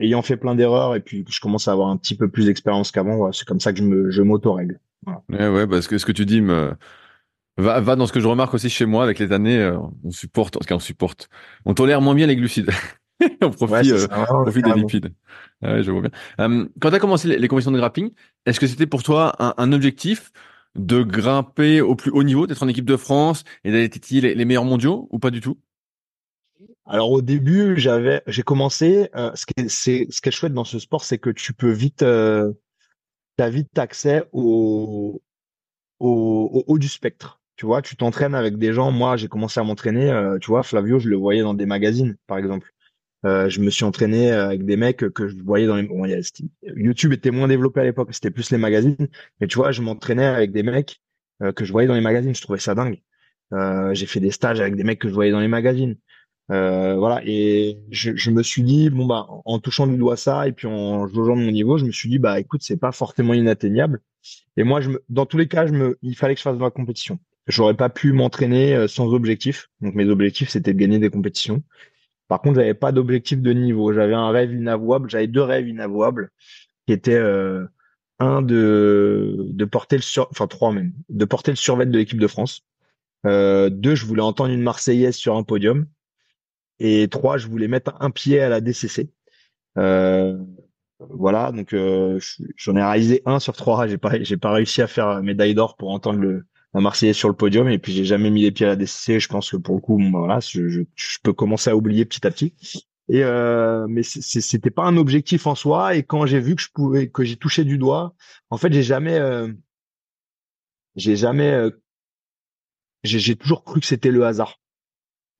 ayant fait plein d'erreurs et puis je commence à avoir un petit peu plus d'expérience qu'avant. C'est comme ça que je me, m'auto-règle. Voilà. Ouais, parce que ce que tu dis va, va dans ce que je remarque aussi chez moi avec les années. Euh, on supporte, en tout cas, on supporte. On tolère moins bien les glucides. on profite, euh, profite des lipides. Ouais, je vois bien. Euh, quand tu as commencé les, les, compétitions de grappling, est-ce que c'était pour toi un, un, objectif de grimper au plus haut niveau, d'être en équipe de France et d'aller titiller les, les meilleurs mondiaux ou pas du tout? Alors au début, j'avais, j'ai commencé. Euh, ce qui est, c'est, ce qui est chouette dans ce sport, c'est que tu peux vite, euh, as vite accès au, au, au haut du spectre. Tu vois, tu t'entraînes avec des gens. Moi, j'ai commencé à m'entraîner. Euh, tu vois, Flavio, je le voyais dans des magazines, par exemple. Euh, je me suis entraîné avec des mecs que je voyais dans les. Bon, YouTube était moins développé à l'époque. C'était plus les magazines. Mais tu vois, je m'entraînais avec des mecs euh, que je voyais dans les magazines. Je trouvais ça dingue. Euh, j'ai fait des stages avec des mecs que je voyais dans les magazines. Euh, voilà, et je, je, me suis dit bon bah en touchant du doigt ça et puis en jaugeant mon niveau, je me suis dit bah écoute c'est pas forcément inatteignable. Et moi je me, dans tous les cas je me, il fallait que je fasse de la compétition. J'aurais pas pu m'entraîner euh, sans objectif. Donc mes objectifs c'était de gagner des compétitions. Par contre j'avais pas d'objectif de niveau. J'avais un rêve inavouable. J'avais deux rêves inavouables qui étaient euh, un de de porter le sur, enfin trois même, de porter le survêt de l'équipe de France. Euh, deux, je voulais entendre une Marseillaise sur un podium. Et trois, je voulais mettre un pied à la DCC. Euh, voilà, donc euh, j'en ai réalisé un sur trois. J'ai pas, j'ai pas réussi à faire médaille d'or pour entendre le la Marseillaise sur le podium. Et puis j'ai jamais mis les pieds à la DCC. Je pense que pour le coup, bon, bah, voilà, je, je, je, peux commencer à oublier petit à petit. Et euh, mais c'était pas un objectif en soi. Et quand j'ai vu que je pouvais, que j'ai touché du doigt, en fait, j'ai jamais, euh, j'ai jamais, euh, j'ai toujours cru que c'était le hasard.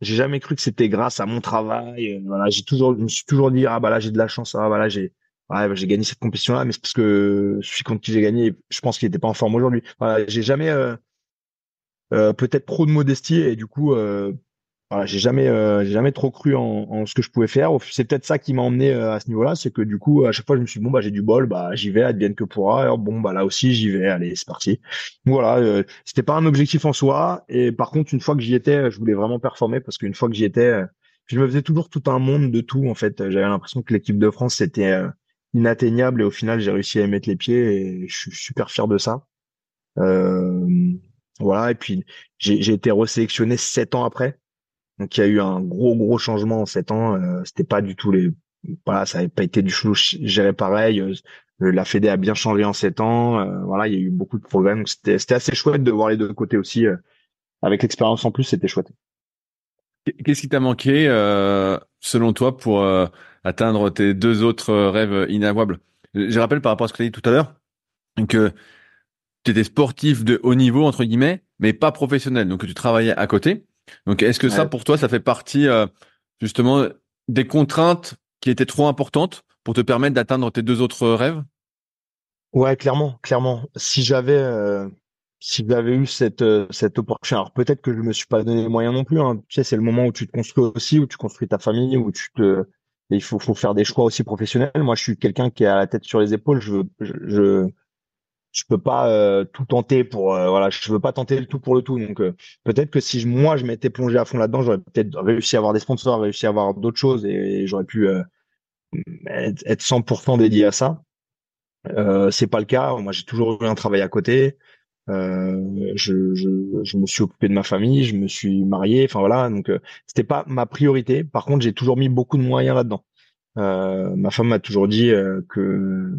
J'ai jamais cru que c'était grâce à mon travail. Euh, voilà, j'ai toujours, je me suis toujours dit ah bah là j'ai de la chance, ah bah là j'ai, ouais, bah, j'ai gagné cette compétition là, mais c'est parce que je suis contre qui j'ai gagné. Je pense qu'il était pas en forme aujourd'hui. Voilà, j'ai jamais euh, peut-être trop de modestie et du coup euh, voilà, j'ai jamais, euh, j'ai jamais trop cru en, en, ce que je pouvais faire. C'est peut-être ça qui m'a emmené euh, à ce niveau-là, c'est que du coup, à chaque fois, je me suis dit, bon bah j'ai du bol, bah j'y vais, advienne que pourra. Alors, bon bah là aussi, j'y vais, allez, c'est parti. Voilà, euh, c'était pas un objectif en soi, et par contre, une fois que j'y étais, je voulais vraiment performer parce qu'une fois que j'y étais, euh, je me faisais toujours tout un monde de tout en fait. J'avais l'impression que l'équipe de France c'était euh, inatteignable, et au final, j'ai réussi à y mettre les pieds, et je suis super fier de ça. Voilà, et puis j'ai été resélectionné sept ans après. Donc il y a eu un gros gros changement en sept ans. Euh, C'était pas du tout les voilà, ça n'avait pas été du tout géré pareil. Euh, la Fédé a bien changé en sept ans. Euh, voilà, il y a eu beaucoup de progrès. Donc c'était c'était assez chouette de voir les deux côtés aussi. Euh, avec l'expérience en plus, c'était chouette. Qu'est-ce qui t'a manqué selon toi pour atteindre tes deux autres rêves inavouables? Je rappelle par rapport à ce que tu as dit tout à l'heure que tu étais sportif de haut niveau entre guillemets, mais pas professionnel. Donc tu travaillais à côté. Donc, est-ce que ça, pour toi, ça fait partie euh, justement des contraintes qui étaient trop importantes pour te permettre d'atteindre tes deux autres rêves? Ouais, clairement, clairement. Si j'avais, euh, si j'avais eu cette euh, cette opportunité, alors peut-être que je me suis pas donné les moyens non plus. Hein. Tu sais, c'est le moment où tu te construis aussi, où tu construis ta famille, où tu te, il faut faut faire des choix aussi professionnels. Moi, je suis quelqu'un qui a la tête sur les épaules. Je je, je je peux pas euh, tout tenter pour euh, voilà je veux pas tenter le tout pour le tout. Donc euh, peut-être que si je, moi je m'étais plongé à fond là-dedans j'aurais peut-être réussi à avoir des sponsors réussi à avoir d'autres choses et, j'aurais pu être 100% dédié à ça. Euh, c'est pas le cas. Moi j'ai toujours eu un travail à côté. Je, je, je me suis occupé de ma famille je me suis marié enfin voilà. Donc c'était pas ma priorité. Par contre j'ai toujours mis beaucoup de moyens là-dedans. Ma femme m'a toujours dit que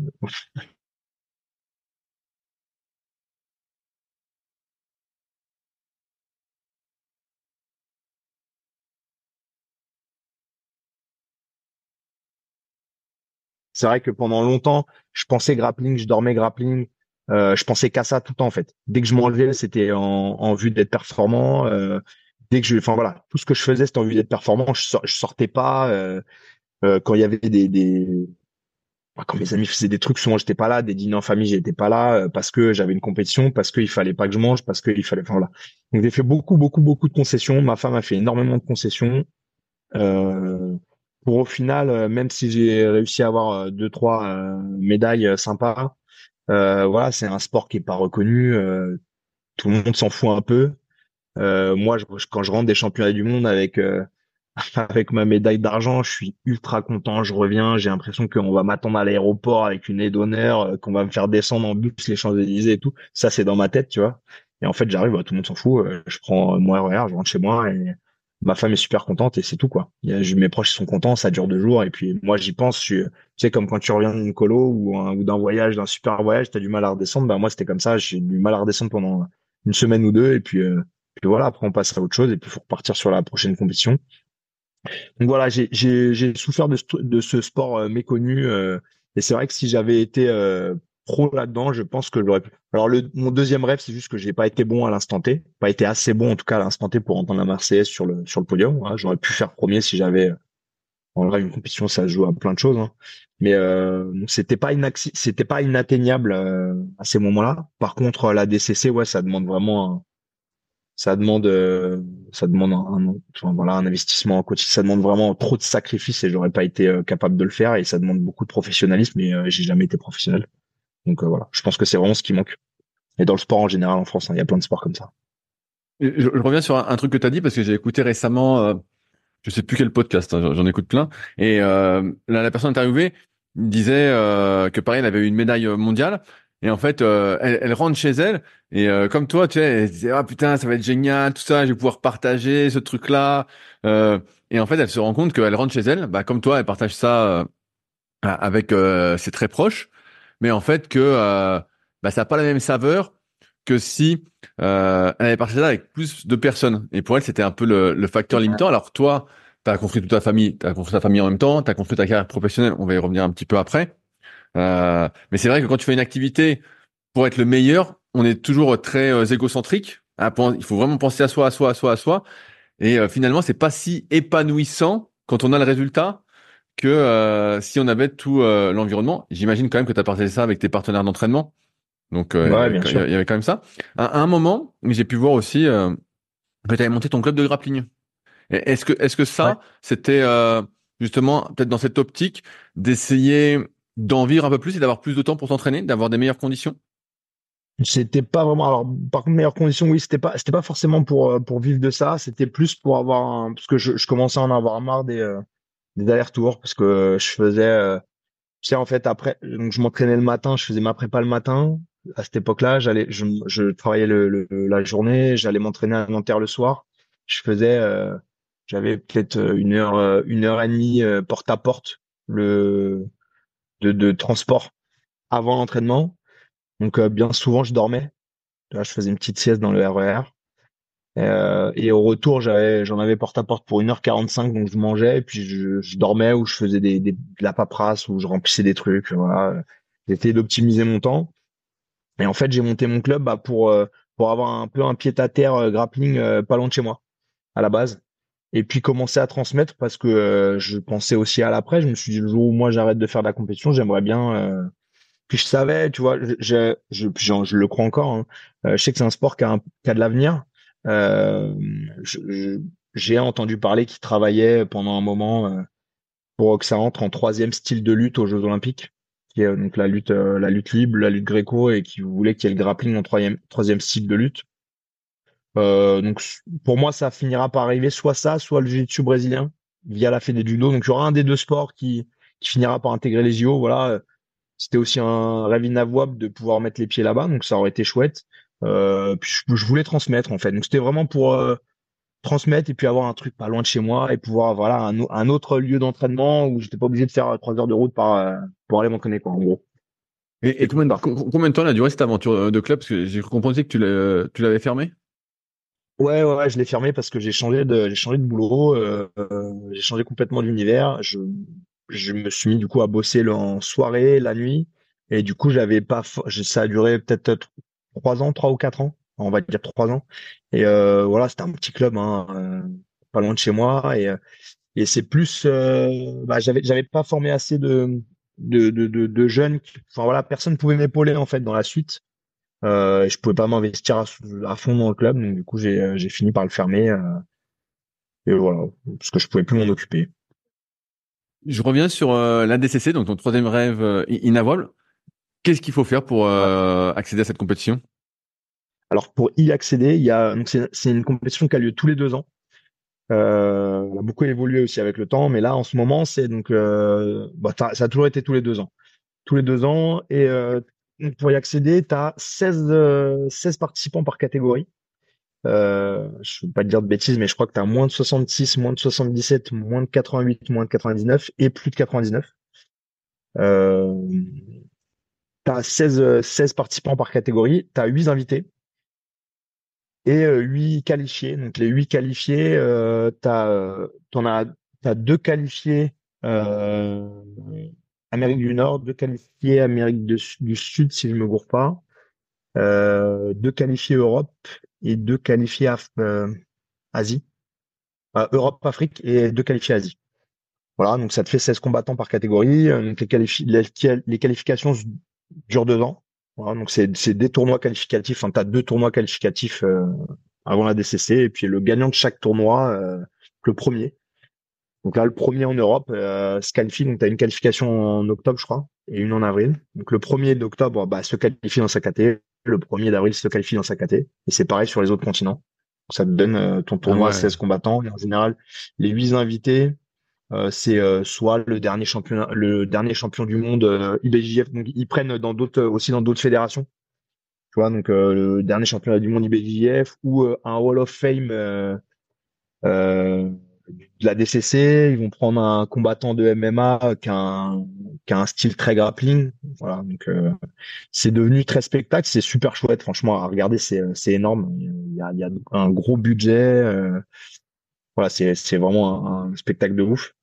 C'est vrai que pendant longtemps, je pensais grappling, je dormais grappling, euh, je pensais qu'à ça tout le temps en fait. Dès que je m'enlevais, c'était en, vue d'être performant. Euh, dès que je, enfin voilà, tout ce que je faisais, c'était en vue d'être performant. Je, je sortais pas euh, quand il y avait des, des quand mes amis faisaient des trucs, souvent j'étais pas là. Des dîners en famille, j'étais pas là parce que j'avais une compétition, parce qu'il fallait pas que je mange, parce qu'il fallait, voilà. Donc j'ai fait beaucoup, beaucoup, beaucoup de concessions. Ma femme a fait énormément de concessions. Pour au final, euh, même si j'ai réussi à avoir euh, deux trois euh, médailles sympas, voilà, c'est un sport qui est pas reconnu. tout le monde s'en fout un peu. moi, je, quand je rentre des championnats du monde avec avec ma médaille d'argent, je suis ultra content. Je reviens, j'ai l'impression qu'on va m'attendre à l'aéroport avec une aide d'honneur, euh, qu'on va me faire descendre en bus les Champs-Élysées et tout. Ça, c'est dans ma tête, tu vois. Et en fait, j'arrive, bah, tout le monde s'en fout. Euh, je prends mon RER, je rentre chez moi et ma femme est super contente et c'est tout quoi. Mes proches sont contents, ça dure deux jours et puis moi j'y pense. Tu sais comme quand tu reviens d'une colo ou, d'un voyage, d'un super voyage, t'as du mal à redescendre. Bah moi c'était comme ça, j'ai du mal à redescendre pendant une semaine ou deux et puis euh, voilà. Après on passe à autre chose et puis faut repartir sur la prochaine compétition. Donc voilà, j'ai souffert de, de ce sport euh, méconnu euh, et c'est vrai que si j'avais été pro là-dedans, je pense que j'aurais pu. Alors le, mon deuxième rêve, c'est juste que j'ai pas été bon à l'instant T, pas été assez bon en tout cas à l'instant T pour entendre la Marseillaise sur le sur le podium. Hein. J'aurais pu faire premier si j'avais. En vrai, une compétition, ça joue à plein de choses, hein. mais euh, c'était pas c'était pas inatteignable euh, à ces moments-là. Par contre, la DCC, ouais, ça demande vraiment, ça demande, euh, ça demande un, enfin, voilà, un investissement en coaching. Ça demande vraiment trop de sacrifices et j'aurais pas été euh, capable de le faire. Et ça demande beaucoup de professionnalisme. Et j'ai jamais été professionnel. Donc euh, voilà, je pense que c'est vraiment ce qui manque. Et dans le sport en général en France, hein, il y a plein de sports comme ça. Je, reviens sur un, truc que tu as dit parce que j'ai écouté récemment, euh, je sais plus quel podcast, hein, j'en écoute plein, et euh, la, personne interviewée disait euh, que pareil, elle avait eu une médaille mondiale, et en fait, elle, rentre chez elle, et comme toi, tu sais, elle se ah putain, ça va être génial, tout ça, je vais pouvoir partager ce truc-là, et en fait, elle se rend compte qu'elle rentre chez elle, bah comme toi, elle partage ça avec ses très proches, mais en fait que euh, bah, ça n'a pas la même saveur que si euh, elle avait partagé avec plus de personnes. Et pour elle, c'était un peu le, le facteur limitant. Alors toi, tu as construit toute ta famille, tu as construit ta famille en même temps, tu as construit ta carrière professionnelle, on va y revenir un petit peu après. Euh, mais c'est vrai que quand tu fais une activité pour être le meilleur, on est toujours très euh, égocentrique. Il faut vraiment penser à soi, à soi, à soi, à soi. Et euh, finalement, c'est pas si épanouissant quand on a le résultat que euh, si on avait tout euh, l'environnement. J'imagine quand même que tu as partagé ça avec tes partenaires d'entraînement. Donc, euh, il, y avait quand même ça. À, un moment, j'ai pu voir aussi que tu avais monté ton club de grappling. Est-ce que, est-ce que ça, c'était justement peut-être dans cette optique d'essayer d'en vivre un peu plus et d'avoir plus de temps pour s'entraîner, d'avoir des meilleures conditions? C'était pas vraiment alors par contre meilleures conditions oui c'était pas c'était pas forcément pour pour vivre de ça c'était plus pour avoir un, parce que je, je commençais à en avoir marre des des allers-retours parce que je faisais euh, tu sais en fait après donc je m'entraînais le matin je faisais ma prépa le matin. À cette époque-là j'allais je, je travaillais le, la journée j'allais m'entraîner à Nanterre le soir. Je faisais euh, j'avais peut-être euh, une heure une heure et demie porte à porte le de, de transport avant l'entraînement. Donc bien souvent je dormais. Là je faisais une petite sieste dans le RER e euh, et au retour, j'avais, j'en avais porte à porte pour 1h45, donc je mangeais, et puis je, je dormais ou je faisais des, des, de la paperasse ou je remplissais des trucs. Voilà, j'essayais d'optimiser mon temps. Et en fait, j'ai monté mon club bah, pour euh, pour avoir un peu un pied à terre euh, grappling pas loin de chez moi à la base. Et puis commencer à transmettre parce que je pensais aussi à l'après. Je me suis dit le jour où moi j'arrête de faire de la compétition, j'aimerais bien. Puis je savais, tu vois, je je, je, le crois encore. Hein. je sais que c'est un sport qui a, qui a de l'avenir euh, j'ai entendu parler qu'il travaillait pendant un moment euh, pour que ça entre en troisième style de lutte aux Jeux Olympiques, qui est donc la lutte, euh, la lutte libre, la lutte gréco, et qui voulait qu'il y ait le grappling en troisième, style de lutte. Euh, donc pour moi, ça finira par arriver soit ça, soit le jiu-jitsu brésilien via la Fédé judo. Donc il y aura un des deux sports qui, qui finira par intégrer les JO. Voilà, c'était aussi un rêve inavouable de pouvoir mettre les pieds là-bas, donc ça aurait été chouette. Euh, puis je, voulais transmettre en fait. Donc c'était vraiment pour euh, transmettre et puis avoir un truc pas loin de chez moi et pouvoir voilà un, un autre lieu d'entraînement où j'étais pas obligé de faire trois heures de route par euh, pour aller m'entraîner quoi en gros. Et, et combien, de, combien, de temps a duré cette aventure de club? Parce que j'ai compris que tu l'avais fermé. Ouais, ouais, je l'ai fermé parce que j'ai changé de, j'ai changé de boulot, euh, j'ai changé complètement d'univers. Je, je me suis mis du coup à bosser en soirée, la nuit, et du coup j'avais pas, ça a duré peut-être trois ans, trois ou quatre ans, on va dire trois ans. Et euh, voilà, c'était un petit club, hein, euh, pas loin de chez moi. Et, euh, et c'est plus, bah, j'avais, j'avais pas formé assez de de, de, de, jeunes. enfin voilà, personne pouvait m'épauler en fait dans la suite. Euh, je pouvais pas m'investir à, fond dans le club, donc du coup j'ai, j'ai fini par le fermer. et voilà, parce que je pouvais plus m'en occuper. Je reviens sur la DCC, donc ton troisième rêve inavouable. Qu'est-ce qu'il faut faire pour euh, accéder à cette compétition? Alors pour y accéder, il y a c'est une compétition qui a lieu tous les deux ans. Euh, elle a beaucoup évolué aussi avec le temps, mais là en ce moment c'est donc euh, bah, ça a toujours été tous les deux ans, tous les deux ans et euh, pour y accéder, tu as 16, 16 participants par catégorie. Euh, je ne veux pas te dire de bêtises, mais je crois que tu as moins de 66, moins de 77, moins de 88, moins de 99 et plus de 99. Euh, tu as 16, 16 participants par catégorie, tu as 8 invités et euh, 8 qualifiés. Donc les 8 qualifiés, euh, tu as, as, as, deux qualifiés euh, Amérique du Nord, deux qualifiés Amérique du Sud, si je me gourre pas, euh, deux qualifiés Europe et deux qualifiés euh, Asie, euh, Europe, Afrique et deux qualifiés Asie. Voilà, donc ça te fait 16 combattants par catégorie. Donc les, les, qualifications durent deux ans. Voilà, donc c'est des tournois qualificatifs. Enfin, tu as deux tournois qualificatifs avant la DCC et puis le gagnant de chaque tournoi, le premier, donc là, le premier en Europe euh, se qualifie. Donc, tu as une qualification en octobre, je crois, et une en avril. Donc, le premier d'octobre bah, se qualifie dans sa KT. Le premier d'avril se qualifie dans sa KT. Et c'est pareil sur les autres continents. Donc, ça te donne euh, ton tournoi à 16 combattants. Et en général, les huit invités, euh, c'est euh, soit le dernier champion, le dernier champion du monde IBJF. Donc, ils prennent dans d'autres aussi dans d'autres fédérations. Tu vois, donc le dernier championnat du monde IBJF ou un Hall of Fame. Euh, de la DCC, ils vont prendre un combattant de MMA qui a un, a un style très grappling. Voilà, donc euh, c'est devenu très spectacle, c'est super chouette, franchement à regarder, c'est énorme. Il y a, il y a un gros budget. Euh, voilà, c'est vraiment un, spectacle de ouf.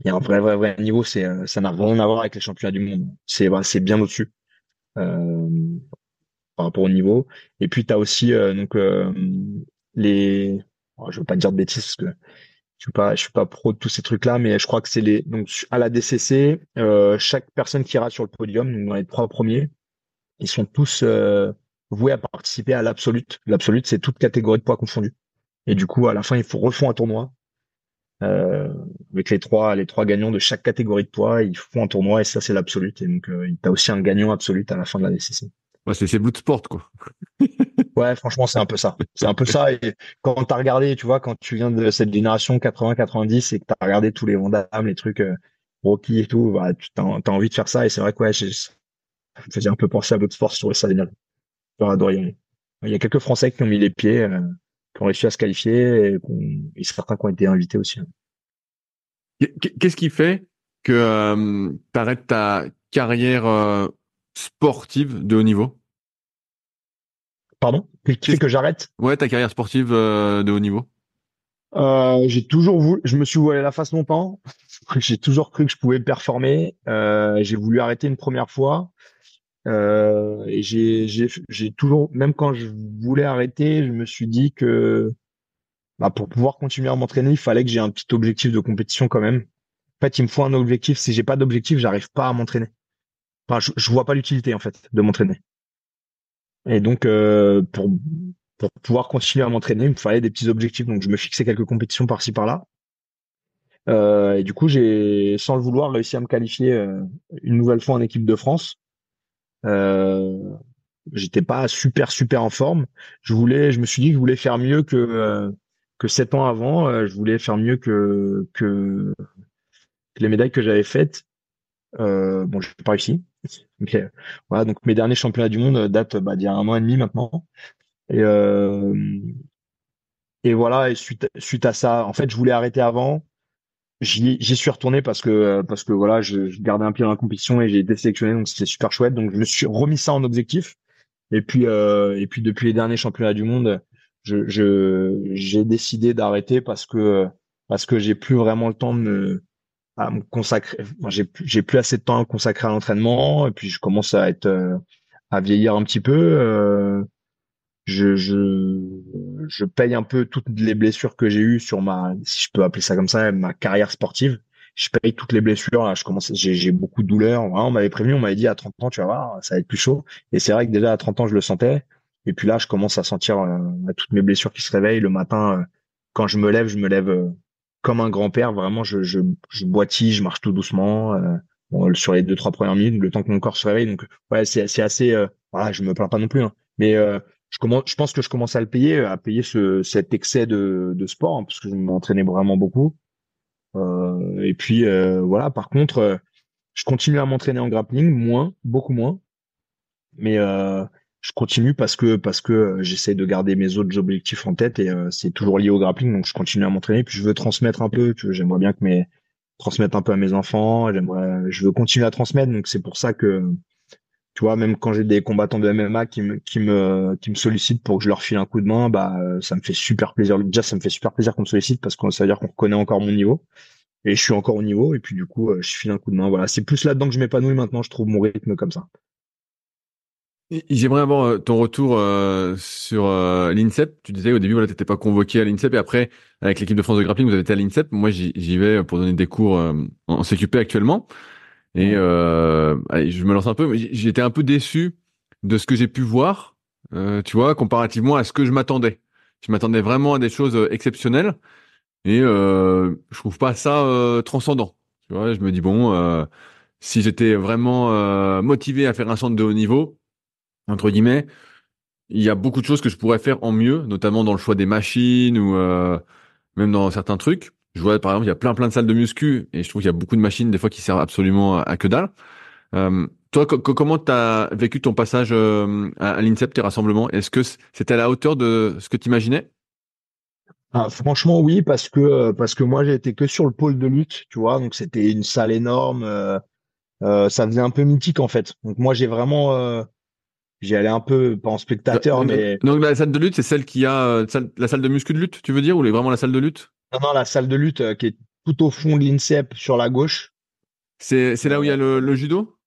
Il y a un vrai vrai vrai niveau, c'est ça n'a rien à voir avec les championnats du monde. C'est c'est bien au-dessus. Euh, par rapport au niveau. Et puis tu as aussi euh, donc les je veux pas dire de bêtises parce que je suis pas je suis pas pro de tous ces trucs là mais je crois que c'est les donc à la DCC euh, chaque personne qui ira sur le podium donc dans les trois premiers ils sont tous euh, voués à participer à l'absolute l'absolute c'est toute catégorie de poids confondue et du coup à la fin il faut refont un tournoi euh, avec les trois les trois gagnants de chaque catégorie de poids ils font un tournoi et ça c'est l'absolute et donc euh, tu as aussi un gagnant absolute à la fin de la DCC ouais, c'est c'est sport quoi Ouais, franchement, c'est un peu ça. C'est un peu ça. Et quand t'as regardé, tu vois, quand tu viens de cette génération 80-90 et que t'as regardé tous les Vandam, les trucs euh, Rocky et tout, bah, tu t'as, as envie de faire ça. Et c'est vrai que ouais, ça me faisait un peu penser à Bloodsport. Je trouvais ça génial. J'aurais adoré. Il y a quelques Français qui ont mis les pieds, euh, qui ont réussi à se qualifier et, et certains qui ont été invités aussi. Qu'est-ce qui fait que euh, tu arrêtes ta carrière euh, sportive de haut niveau? Pardon? Qui fait que j'arrête? Ouais, ta carrière sportive euh, de haut niveau. Euh, j'ai toujours voulu, je me suis voilé la face longtemps. j'ai toujours cru que je pouvais performer. Euh, j'ai voulu arrêter une première fois. Euh, et j'ai, toujours, même quand je voulais arrêter, je me suis dit que bah, pour pouvoir continuer à m'entraîner, il fallait que j'ai un petit objectif de compétition quand même. En fait, il me faut un objectif. Si j'ai pas d'objectif, j'arrive pas à m'entraîner. Enfin, je, je vois pas l'utilité en fait de m'entraîner. Et donc, euh, pour, pouvoir continuer à m'entraîner, il me fallait des petits objectifs. Donc, je me fixais quelques compétitions par-ci par-là. Euh, et du coup, j'ai, sans le vouloir, réussi à me qualifier une nouvelle fois en équipe de France. Euh, j'étais pas super super en forme. Je voulais, je me suis dit que je voulais faire mieux que que sept ans avant. je voulais faire mieux que que, que les médailles que j'avais faites. bon, j'ai pas réussi. Euh, voilà, donc mes derniers championnats du monde euh, datent bah, d'il y a un mois et demi maintenant. Et, euh, et voilà, et suite, suite à ça, en fait, je voulais arrêter avant. J'y suis retourné parce que parce que voilà, je, je, gardais un pied dans la compétition et j'ai été sélectionné, donc c'était super chouette. Donc je me suis remis ça en objectif. Et puis euh, et puis depuis les derniers championnats du monde, je j'ai décidé d'arrêter parce que parce que j'ai plus vraiment le temps de me à me consacrer. j'ai j'ai plus assez de temps à consacrer à l'entraînement et puis je commence à être euh, à vieillir un petit peu. Euh, je, je je paye un peu toutes les blessures que j'ai eues sur ma, si je peux appeler ça comme ça, ma carrière sportive. Je paye toutes les blessures. Là, je commence, j'ai beaucoup de douleurs. on m'avait prévenu, on m'avait dit à 30 ans, tu vas voir, ça va être plus chaud. Et c'est vrai que déjà à 30 ans, je le sentais. Et puis là, je commence à sentir euh, toutes mes blessures qui se réveillent le matin. quand je me lève, je me lève comme un grand-père, vraiment, je, je, je boitille, je marche tout doucement. Euh, sur les deux trois premières minutes, le temps que mon corps se réveille. Donc ouais, c'est assez. Euh, voilà, je me plains pas non plus. Hein. Mais euh, je commence, je pense que je commence à le payer, à payer ce, cet excès de, de sport, hein, parce que je m'entraînais vraiment beaucoup. Euh, et puis euh, voilà. Par contre, euh, je continue à m'entraîner en grappling, moins, beaucoup moins, mais euh, je continue parce que parce que j'essaie de garder mes autres objectifs en tête et c'est toujours lié au grappling, donc je continue à m'entraîner. Puis je veux transmettre un peu. J'aimerais bien que mes transmettre un peu à mes enfants. J'aimerais, je veux continuer à transmettre, donc c'est pour ça que tu vois, même quand j'ai des combattants de MMA qui me, qui me, qui me sollicitent pour que je leur file un coup de main, bah, ça me fait super plaisir. Déjà, ça me fait super plaisir qu'on me sollicite parce que ça veut dire qu'on reconnaît encore mon niveau. Et je suis encore au niveau. Et puis, du coup, euh, je file un coup de main. Voilà. C'est plus là-dedans que je m'épanouis maintenant. Je trouve mon rythme comme ça. J'aimerais avoir euh, ton retour euh, sur l'INSEP. Tu disais au début, voilà, t'étais pas convoqué à l'INSEP et après, avec l'équipe de France de grappling, vous avez été à l'INSEP. Moi, j'y vais pour donner des cours en CQP actuellement. Et euh, je me lance un peu. J'étais un peu déçu de ce que j'ai pu voir, euh, tu vois, comparativement à ce que je m'attendais. Je m'attendais vraiment à des choses euh, exceptionnelles et euh, je trouve pas ça euh, transcendant. Tu vois, je me dis bon, euh, si j'étais vraiment euh, motivé à faire un centre de haut niveau, entre guillemets, il y a beaucoup de choses que je pourrais faire en mieux, notamment dans le choix des machines ou même dans certains trucs. Je vois par exemple, il y a plein plein de salles de muscu et je trouve qu'il y a beaucoup de machines des fois qui servent absolument à, que dalle. Euh, toi, comment tu as vécu ton passage euh, à, l'INSEP, tes rassemblements? Est-ce que c'était à la hauteur de ce que tu imaginais ah, franchement, oui, parce que euh, parce que moi j'ai été que sur le pôle de lutte, tu vois, donc c'était une salle énorme, euh, ça faisait un peu mythique en fait. Donc moi j'ai vraiment, j'y allais un peu pas en spectateur, mais donc la salle de lutte c'est celle qui a la salle de muscu de lutte, tu veux dire, ou vraiment la salle de lutte? Non, non, la salle de lutte euh, qui est tout au fond de l'INSEP sur la gauche. C'est, là où il y a le, le judo?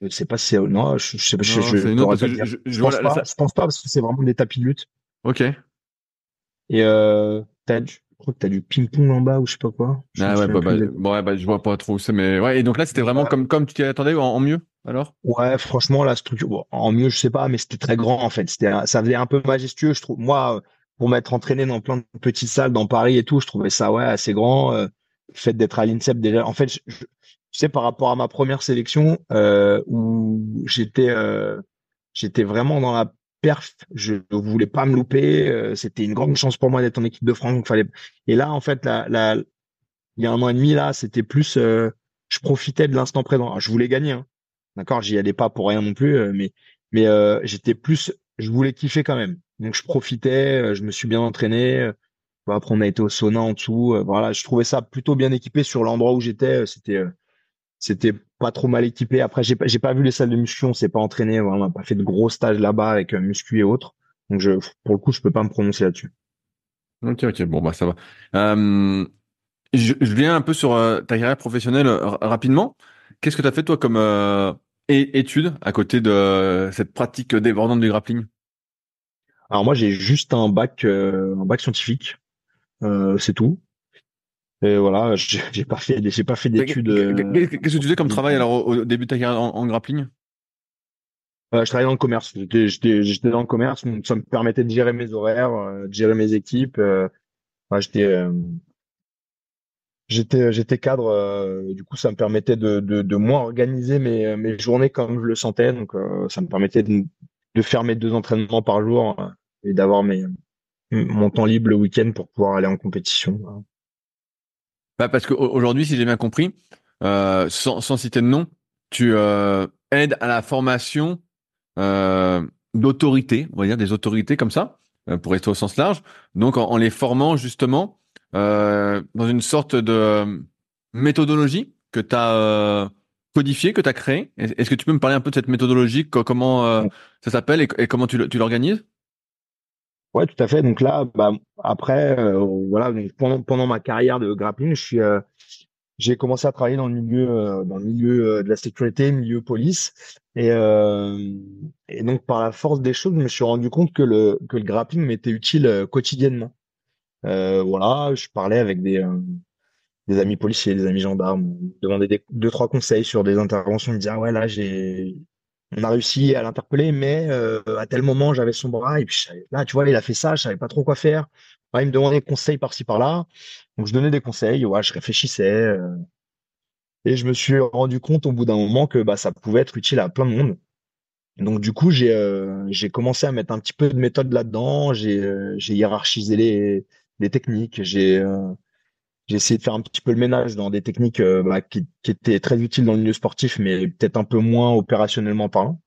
Je sais pas si c'est. Non, je, je sais pas. je, je, je, je, pense pas, je pense pas parce que c'est vraiment des tapis de lutte. Ok. Et euh, t'as je crois que t'as du ping-pong en bas ou je sais pas quoi. ah ouais, bah, bah, bon, ouais, bah, je vois pas trop où c'est, mais ouais. Et donc là, c'était vraiment comme, comme tu t'y attendais en, en mieux alors? Ouais, franchement, la structure, bon, en mieux, je sais pas, mais c'était très grand en fait. C'était, ça faisait un peu majestueux, je trouve. Moi, pour m'être entraîné dans plein de petites salles dans Paris et tout, je trouvais ça ouais assez grand. Euh, le fait d'être à l'INSEP déjà, en fait, je, sais par rapport à ma première sélection euh, où j'étais euh, j'étais vraiment dans la perf, je ne voulais pas me louper. Euh, c'était une grande chance pour moi d'être en équipe de France. Donc fallait. Et là, en fait, la, la, il y a un an et demi là, c'était plus, euh, je profitais de l'instant présent. je voulais gagner, hein. d'accord, j'y allais pas pour rien non plus, mais mais j'étais plus, je voulais kiffer quand même. Donc je profitais, euh, je me suis bien entraîné. Euh, après on a été au sauna en dessous. Euh, voilà, je trouvais ça plutôt bien équipé sur l'endroit où j'étais. C'était c'était pas trop mal équipé. Après j'ai pas j'ai pas vu les salles de muscu, on s'est pas entraîné. On n'a pas fait de gros stages là-bas avec muscu et autres. Donc je pour le coup je peux pas me prononcer là-dessus. Ok ok bon bah ça va. Euh, je, je, viens un peu sur ta carrière professionnelle rapidement. Qu'est-ce que tu as fait toi comme étude à côté de cette pratique débordante du grappling? Alors moi j'ai juste un bac euh, un bac scientifique, euh, c'est tout. Et voilà, j'ai pas fait j'ai pas fait d'études. Euh, qu'est-ce que tu faisais comme travail alors au début de ta carrière en, grappling? Je travaillais dans le commerce. J'étais dans le commerce, donc ça me permettait de gérer mes horaires, de gérer mes équipes. j'étais j'étais j'étais cadre du coup ça me permettait de, de, moins organiser mes, mes journées comme je le sentais donc ça me permettait de, de faire mes deux entraînements par jour euh, et d'avoir mes mon temps libre le week-end pour pouvoir aller en compétition. Bah parce qu'aujourd'hui, si j'ai bien compris, euh, sans, sans, citer de nom, tu euh, aides à la formation euh, d'autorités, on va dire des autorités comme ça, euh, pour rester au sens large. Donc en les formant justement euh, dans une sorte de méthodologie que tu as codifié que tu as créé. Est-ce que tu peux me parler un peu de cette méthodologie, comment euh, ça s'appelle et, comment tu, l'organises? Ouais, tout à fait. Donc là, bah, après, euh, voilà, pendant, pendant ma carrière de grappling, je suis, euh, j'ai commencé à travailler dans le milieu, dans le milieu de la sécurité, milieu police, et, et donc par la force des choses, je me suis rendu compte que le que le grappling m'était utile quotidiennement. Voilà, je parlais avec des des amis policiers, des amis gendarmes, demander des, deux trois conseils sur des interventions, me disaient ah ouais là j'ai on a réussi à l'interpeller mais euh, à tel moment j'avais son bras et puis là tu vois il a fait ça, je savais pas trop quoi faire. il me demandait des conseils par-ci par-là. Donc je donnais des conseils, ouais, je réfléchissais euh, et je me suis rendu compte au bout d'un moment que bah ça pouvait être utile à plein de monde. donc du coup, j'ai euh, commencé à mettre un petit peu de méthode là-dedans. J'ai euh, j'ai hiérarchisé les les techniques. J'ai euh, j'ai essayé de faire un petit peu le ménage dans des techniques bah, qui, qui étaient très utiles dans le milieu sportif, mais peut-être un peu moins opérationnellement parlant.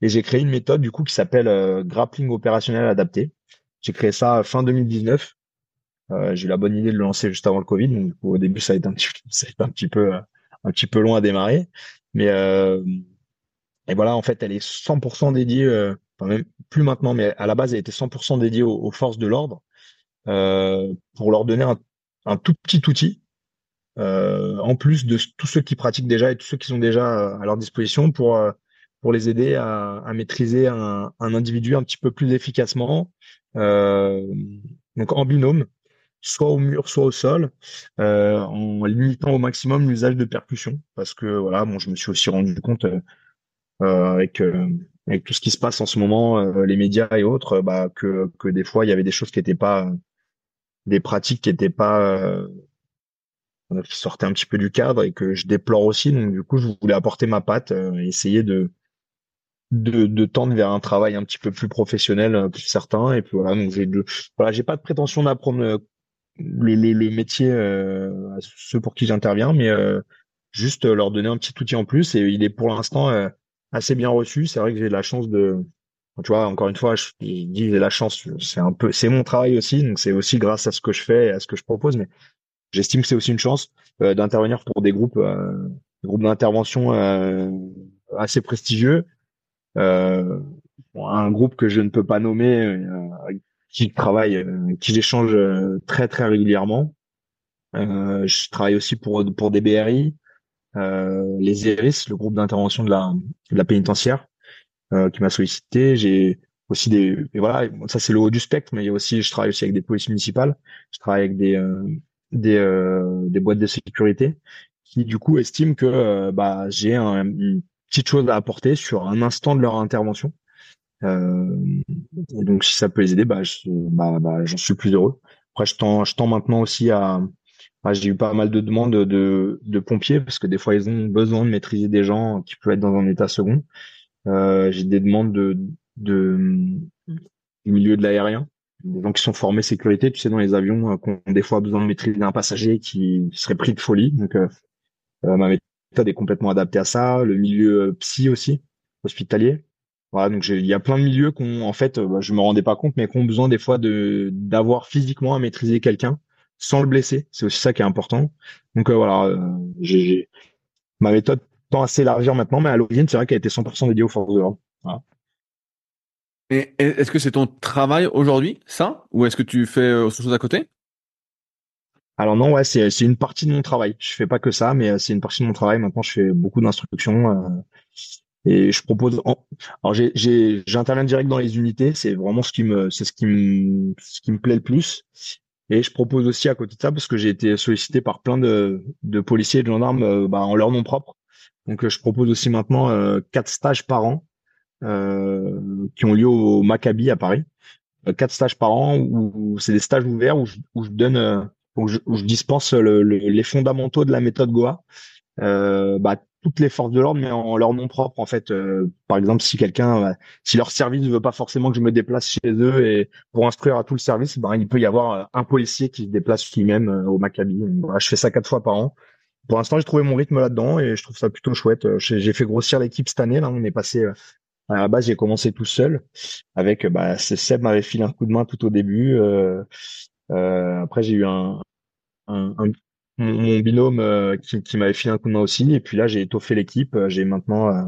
Et j'ai créé une méthode du coup qui s'appelle grappling opérationnel adapté. J'ai créé ça fin 2019. j'ai eu la bonne idée de le lancer juste avant le Covid. Donc au début, ça a été un petit, peu un petit peu long à démarrer, mais et voilà, en fait, elle est 100% dédiée, euh, enfin même plus maintenant, mais à la base, elle était 100% dédiée aux, forces de l'ordre euh, pour leur donner un, un, tout petit outil, euh, en plus de tous ceux qui pratiquent déjà et tous ceux qui sont déjà à leur disposition pour euh, pour les aider à, à maîtriser un, un, individu un petit peu plus efficacement, euh, donc en binôme, soit au mur, soit au sol, euh, en limitant au maximum l'usage de percussions, parce que voilà, bon, je me suis aussi rendu compte euh, avec euh, avec tout ce qui se passe en ce moment, euh, les médias et autres, bah, que que des fois il y avait des choses qui étaient pas des pratiques qui étaient pas qui sortaient un petit peu du cadre et que je déplore aussi. Donc du coup, je voulais apporter ma patte, essayer de, de de tendre vers un travail un petit peu plus professionnel, plus certain. Et puis voilà, donc j'ai voilà, j'ai pas de prétention d'apprendre le, le, le, métier à ceux pour qui j'interviens, mais juste leur donner un petit outil en plus. Et il est pour l'instant assez bien reçu. C'est vrai que j'ai la chance de, tu vois, encore une fois, je, dis la chance, c'est un peu, c'est mon travail aussi, donc c'est aussi grâce à ce que je fais et à ce que je propose, mais j'estime que c'est aussi une chance euh, d'intervenir pour des groupes, euh, groupes d'intervention euh, assez prestigieux. Euh, un groupe que je ne peux pas nommer, euh, qui travaille, qui j'échange très très régulièrement. je travaille aussi pour pour des BRI, euh, les ERIS, le groupe d'intervention de la, de la pénitentiaire, euh, qui m'a sollicité. J'ai aussi des et voilà, ça c'est le haut du spectre, mais il y a aussi, je travaille aussi avec des polices municipales, je travaille avec des euh, des, des boîtes de sécurité qui du coup estiment que bah j'ai un, une petite chose à apporter sur un instant de leur intervention. Euh, et donc si ça peut les aider, bah, bah, bah j'en suis plus heureux. Après je tends, je tends maintenant aussi à j'ai eu pas mal de demandes de, de, pompiers parce que des fois ils ont besoin de maîtriser des gens qui peuvent être dans un état second. Euh, j'ai des demandes de, de du milieu de l'aérien, des gens qui sont formés sécurité, tu sais, dans les avions, euh, qui ont des fois besoin de maîtriser un passager qui serait pris de folie. Donc euh, euh ma méthode est complètement adaptée à ça. Le milieu euh, psy aussi, hospitalier. Voilà, donc il y a plein de milieux qu'on, en fait, bah, je me rendais pas compte, mais qui ont besoin des fois de d'avoir physiquement à maîtriser quelqu'un sans le blesser. C'est aussi ça qui est important. Donc euh, voilà, euh, j'ai ma méthode tend à s'élargir maintenant, mais à l'origine, c'est vrai qu'elle était 100% dédiée aux forces de l'ordre. Et est-ce que c'est ton travail aujourd'hui, ça, ou est-ce que tu fais euh, autre chose à côté? Alors non, ouais, c'est une partie de mon travail. Je fais pas que ça, mais c'est une partie de mon travail. Maintenant, je fais beaucoup d'instructions et je propose. Alors j'ai j'ai j'interviens direct dans les unités. C'est vraiment ce qui me c'est ce qui me ce qui me plaît le plus. Et je propose aussi à côté de ça, parce que j'ai été sollicité par plein de, de policiers et de gendarmes euh, bah, en leur nom propre. Donc euh, je propose aussi maintenant euh, quatre stages par an qui ont lieu au Maccabi à Paris. quatre stages par an où, c'est des stages ouverts où je, où je donne, où je, où je dispense le, les fondamentaux de la méthode Goa. bah, toutes les forces de l'ordre, mais en, leur nom propre. En fait, euh, par exemple, si quelqu'un, euh, si leur service ne veut pas forcément que je me déplace chez eux et pour instruire à tout le service, ben il peut y avoir euh, un policier qui se déplace lui-même au Maccabi. je fais ça quatre fois par an. Pour l'instant, j'ai trouvé mon rythme là-dedans et je trouve ça plutôt chouette. J'ai fait grossir l'équipe cette année. Là, on est passé. À la base, j'ai commencé tout seul avec. Bah, Seb m'avait filé un coup de main tout au début. après, j'ai eu un, un, un, mon, binôme euh, qui, qui m'avait filé un coup de main aussi. Et puis là, j'ai étoffé l'équipe. Euh, j'ai maintenant euh,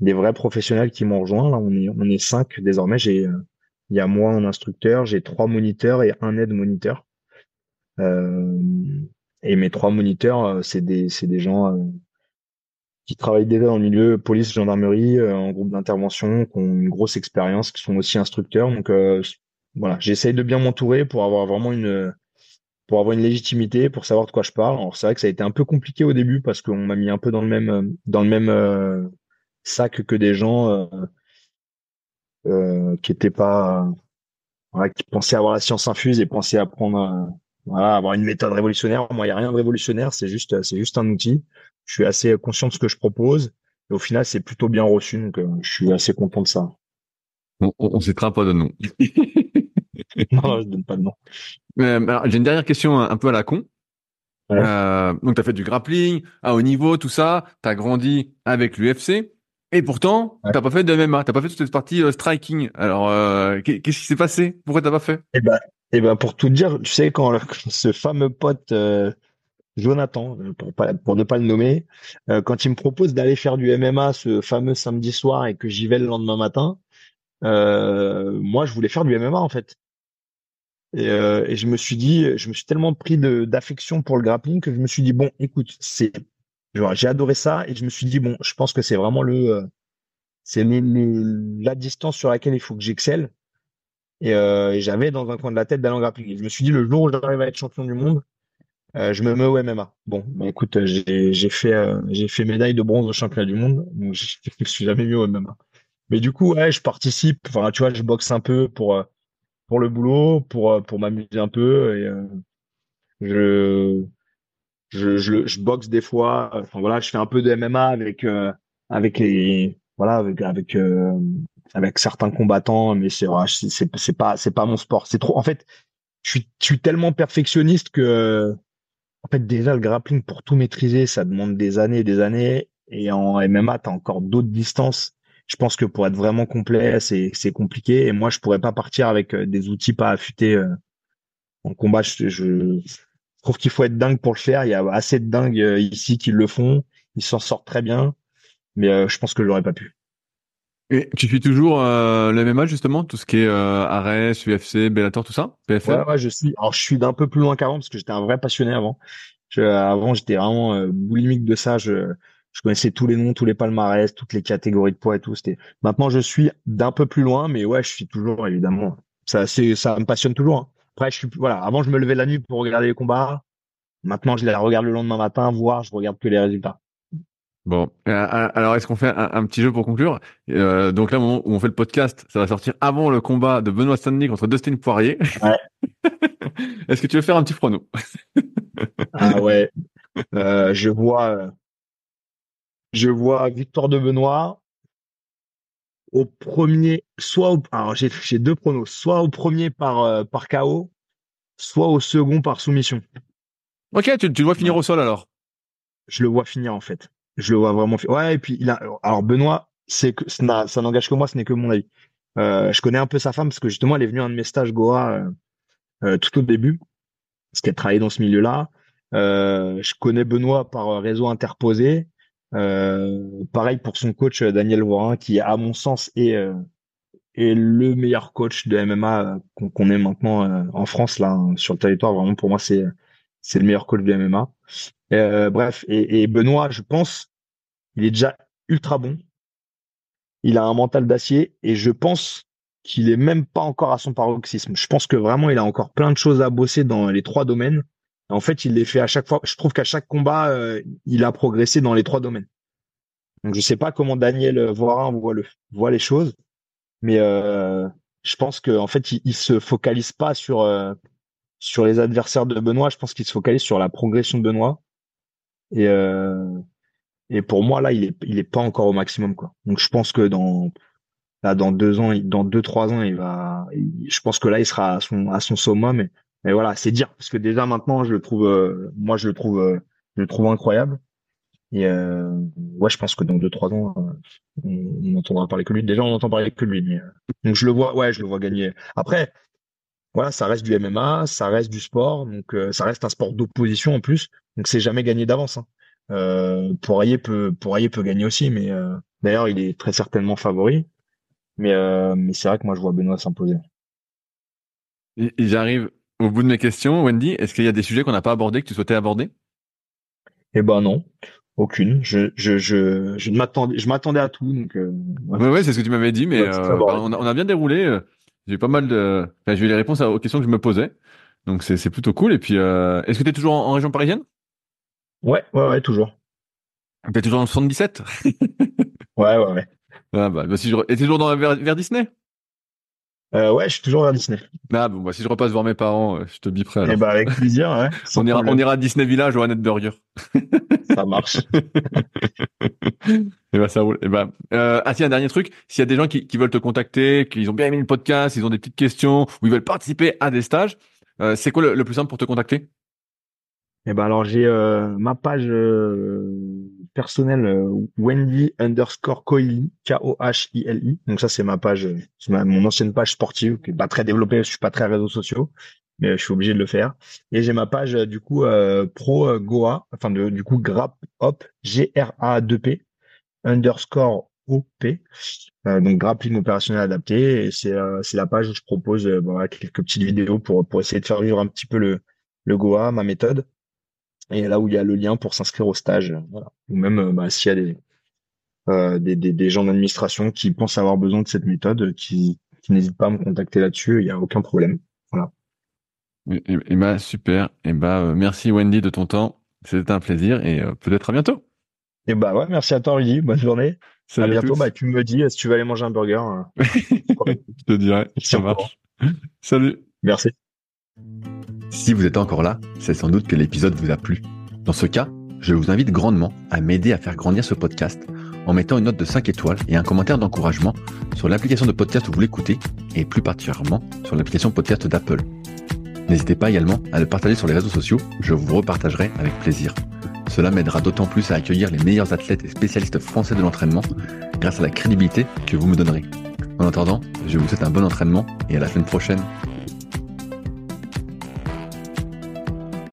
des vrais professionnels qui m'ont rejoint. Là, on est on est cinq désormais. J'ai il y a moi un instructeur, j'ai trois moniteurs et un aide moniteur. Et mes trois moniteurs, c'est des c'est des gens qui travaillent déjà dans le milieu police, gendarmerie, en groupe d'intervention, qui ont une grosse expérience, qui sont aussi instructeurs. Donc voilà, j'essaye de bien m'entourer pour avoir vraiment une pour avoir une légitimité, pour savoir de quoi je parle. Alors c'est vrai que ça a été un peu compliqué au début parce qu'on m'a mis un peu dans le même dans le même euh, sac que des gens euh, euh, qui étaient pas qui pensaient avoir la science infuse et pensaient apprendre voilà avoir une méthode révolutionnaire. Moi, il y a rien de révolutionnaire, c'est juste c'est juste un outil. Je suis assez conscient de ce que je propose. au final, c'est plutôt bien reçu, donc je suis assez content de ça. On, on, citera pas de nom. non, je donne pas de nom. J'ai une dernière question un, peu à la con. Euh, donc, tu as fait du grappling à haut niveau, tout ça. Tu as grandi avec l'UFC. Et pourtant, tu t'as pas fait de MMA, t'as pas fait toute cette partie euh, striking. Alors, euh, qu'est-ce qui s'est passé? Pourquoi t'as pas fait? Eh ben, eh ben, pour tout dire, tu sais quand, ce fameux pote Jonathan, pour, pas, pour ne pas le nommer, quand il me propose d'aller faire du MMA ce fameux samedi soir et que j'y vais le lendemain matin, moi je voulais faire du MMA en fait. Et, euh, et, je me suis dit, je me suis tellement pris d'affection pour le grappling que je me suis dit bon, écoute, c'est, j'ai adoré ça et je me suis dit bon, je pense que c'est vraiment le, euh, c'est la distance sur laquelle il faut que j'excelle. Et, euh, j'avais dans un coin de la tête d'aller en grappling. Je me suis dit le jour où j'arrive à être champion du monde, euh, je me mets au MMA. Bon, bah écoute, j'ai fait euh, j'ai fait médaille de bronze au championnat du monde, donc je, je suis jamais mis au MMA. Mais du coup, ouais, je participe. Enfin, tu vois, je boxe un peu pour euh, pour le boulot, pour euh, pour m'amuser un peu et euh, je, je, je je boxe des fois. Enfin voilà, je fais un peu de MMA avec euh, avec les voilà avec avec avec certains combattants, mais c'est c'est c'est pas c'est pas mon sport. C'est trop. En fait, je suis tellement perfectionniste que en fait déjà le grappling pour tout maîtriser, ça demande des années et des années. Et en MMA, t'as encore d'autres distances je pense que pour être vraiment complet, c'est compliqué. Et moi, je pourrais pas partir avec euh, des outils pas affûtés euh, en combat. Je, je trouve qu'il faut être dingue pour le faire. Il y a assez de dingues euh, ici qui le font. Ils s'en sortent très bien, mais je pense que je l'aurais pas pu. Et tu suis toujours euh, le MMA justement, tout ce qui est euh, Ares, UFC, Bellator, tout ça, PFL. Ouais, ouais, je suis. Alors je suis d'un peu plus loin qu'avant parce que j'étais un vrai passionné avant. Je, avant, j'étais vraiment boulimique de ça. Je, je connaissais tous les noms, tous les palmarès, toutes les catégories de poids et tout. C'était. Maintenant, je suis d'un peu plus loin, mais ouais, je suis toujours évidemment. Ça, c'est, ça me passionne toujours. Hein. Après, je suis voilà. Avant, je me levais la nuit pour regarder les combats. Maintenant, je les regarde le lendemain matin, voire je regarde que les résultats. Bon, euh, euh, alors est-ce qu'on fait un, petit jeu pour conclure? Euh, Donc là, au moment où on fait le podcast, ça va sortir avant le combat de Benoît Stanley contre Dustin Poirier. Ouais. est-ce que tu veux faire un petit prono Ah ouais. Euh, je vois je vois victoire de Benoît au premier, soit au, alors j'ai, deux pronos, soit au premier par, euh, par KO, soit au second par soumission. Ok, tu, tu le vois finir au sol alors? Je le vois finir en fait. Je le vois vraiment. Ouais, et puis il a, alors Benoît, c'est que ça, n'engage que moi, ce n'est que mon avis. Euh, je connais un peu sa femme parce que justement elle est venue à un de mes stages Goa euh, euh tout au début, parce qu'elle travaillait dans ce milieu-là. Euh, je connais Benoît par réseau interposé. Euh, pareil pour son coach euh, Daniel Vorin, qui à mon sens est est le meilleur coach de MMA qu'on ait maintenant en France là hein, sur le territoire. Vraiment pour moi c'est c'est le meilleur coach de MMA. bref et, et Benoît, je pense, il est déjà ultra bon. Il a un mental d'acier et je pense qu'il est même pas encore à son paroxysme. Je pense que vraiment il a encore plein de choses à bosser dans les trois domaines en fait, il les fait à chaque fois. Je trouve qu'à chaque combat, euh, il a progressé dans les trois domaines. Donc, je sais pas comment Daniel Voirin voit le voit les choses, mais euh, je pense qu'en fait, il, il, se focalise pas sur euh, sur les adversaires de Benoît. Je pense qu'il se focalise sur la progression de Benoît. Et et pour moi, là, il est il est pas encore au maximum, quoi. Donc, je pense que dans là, dans deux ans, dans deux trois ans, il va. je pense que là, il sera à son à son summum. Mais voilà, c'est dire parce que déjà maintenant, je le trouve, euh, moi, je le trouve, euh, je le trouve incroyable. Et euh, ouais, je pense que dans deux trois ans, on, on, entendra parler que lui. Déjà, on entend parler que lui. Mais, donc je le vois, ouais, je le vois gagner. Après, voilà, ça reste du MMA, ça reste du sport, donc ça reste un sport d'opposition en plus. Donc c'est jamais gagné d'avance. Hein. Euh, Poirier peut, Poirier peut gagner aussi, mais d'ailleurs, il est très certainement favori. Mais mais c'est vrai que moi, je vois Benoît s'imposer. Ils arrivent au bout de mes questions, Wendy, est-ce qu'il y a des sujets qu'on n'a pas abordés que tu souhaitais aborder? Eh ben non, aucune. Je je je je m'attendais je m'attendais à tout donc. Euh, ouais, c'est ce que tu m'avais dit, mais euh, on, a, bien déroulé. J'ai pas mal de, enfin, j'ai eu les réponses aux questions que je me posais, donc c'est c'est plutôt cool. Et puis, euh, est-ce que tu es toujours en, région parisienne? Ouais, ouais, ouais, toujours. es toujours dans le 77 Ouais, ouais, ouais. Ah bah, bah si je... et toujours dans vers, vers Disney? Euh, ouais, je suis toujours vers Disney. Ah bon, bah, si je repasse voir mes parents, euh, je te biperai alors. Eh ben, avec plaisir, ouais. on, ira, on ira à Disney Village ou à Burger. Ça marche. Et bah ça roule. Et bah, euh, ah si un dernier truc, s'il y a des gens qui, qui veulent te contacter, qu'ils ont bien aimé le podcast, ils ont des petites questions ou ils veulent participer à des stages, euh, c'est quoi le, le, plus simple pour te contacter? Eh ben alors j'ai euh, ma page euh, personnelle euh, Wendy underscore Coili K O H I L I. Donc ça c'est ma page, c'est mon ancienne page sportive qui est pas très développée, je suis pas très réseaux sociaux mais je suis obligé de le faire. Et j'ai ma page du coup euh, pro Goa, enfin de, du coup Grap Hop G R A 2 P underscore OP, euh, donc grappling opérationnel adapté. Et c'est euh, c'est la page où je propose euh, quelques petites vidéos pour pour essayer de faire vivre un petit peu le le Goa, ma méthode. Et là où il y a le lien pour s'inscrire au stage, voilà. Ou même bah, s'il y a des, euh, des, des, des gens d'administration qui pensent avoir besoin de cette méthode, qui, qui n'hésitent pas à me contacter là-dessus, il n'y a aucun problème. Voilà. Et, et bah super. Et bah merci Wendy de ton temps. C'était un plaisir et peut-être à bientôt. Et bah ouais, merci à toi Rudy, bonne journée. Salut à bientôt. À bah tu me dis si tu veux aller manger un burger. Je te dirai, ça marche. Salut. Merci. Si vous êtes encore là, c'est sans doute que l'épisode vous a plu. Dans ce cas, je vous invite grandement à m'aider à faire grandir ce podcast en mettant une note de 5 étoiles et un commentaire d'encouragement sur l'application de podcast où vous l'écoutez et plus particulièrement sur l'application podcast d'Apple. N'hésitez pas également à le partager sur les réseaux sociaux, je vous repartagerai avec plaisir. Cela m'aidera d'autant plus à accueillir les meilleurs athlètes et spécialistes français de l'entraînement grâce à la crédibilité que vous me donnerez. En attendant, je vous souhaite un bon entraînement et à la semaine prochaine.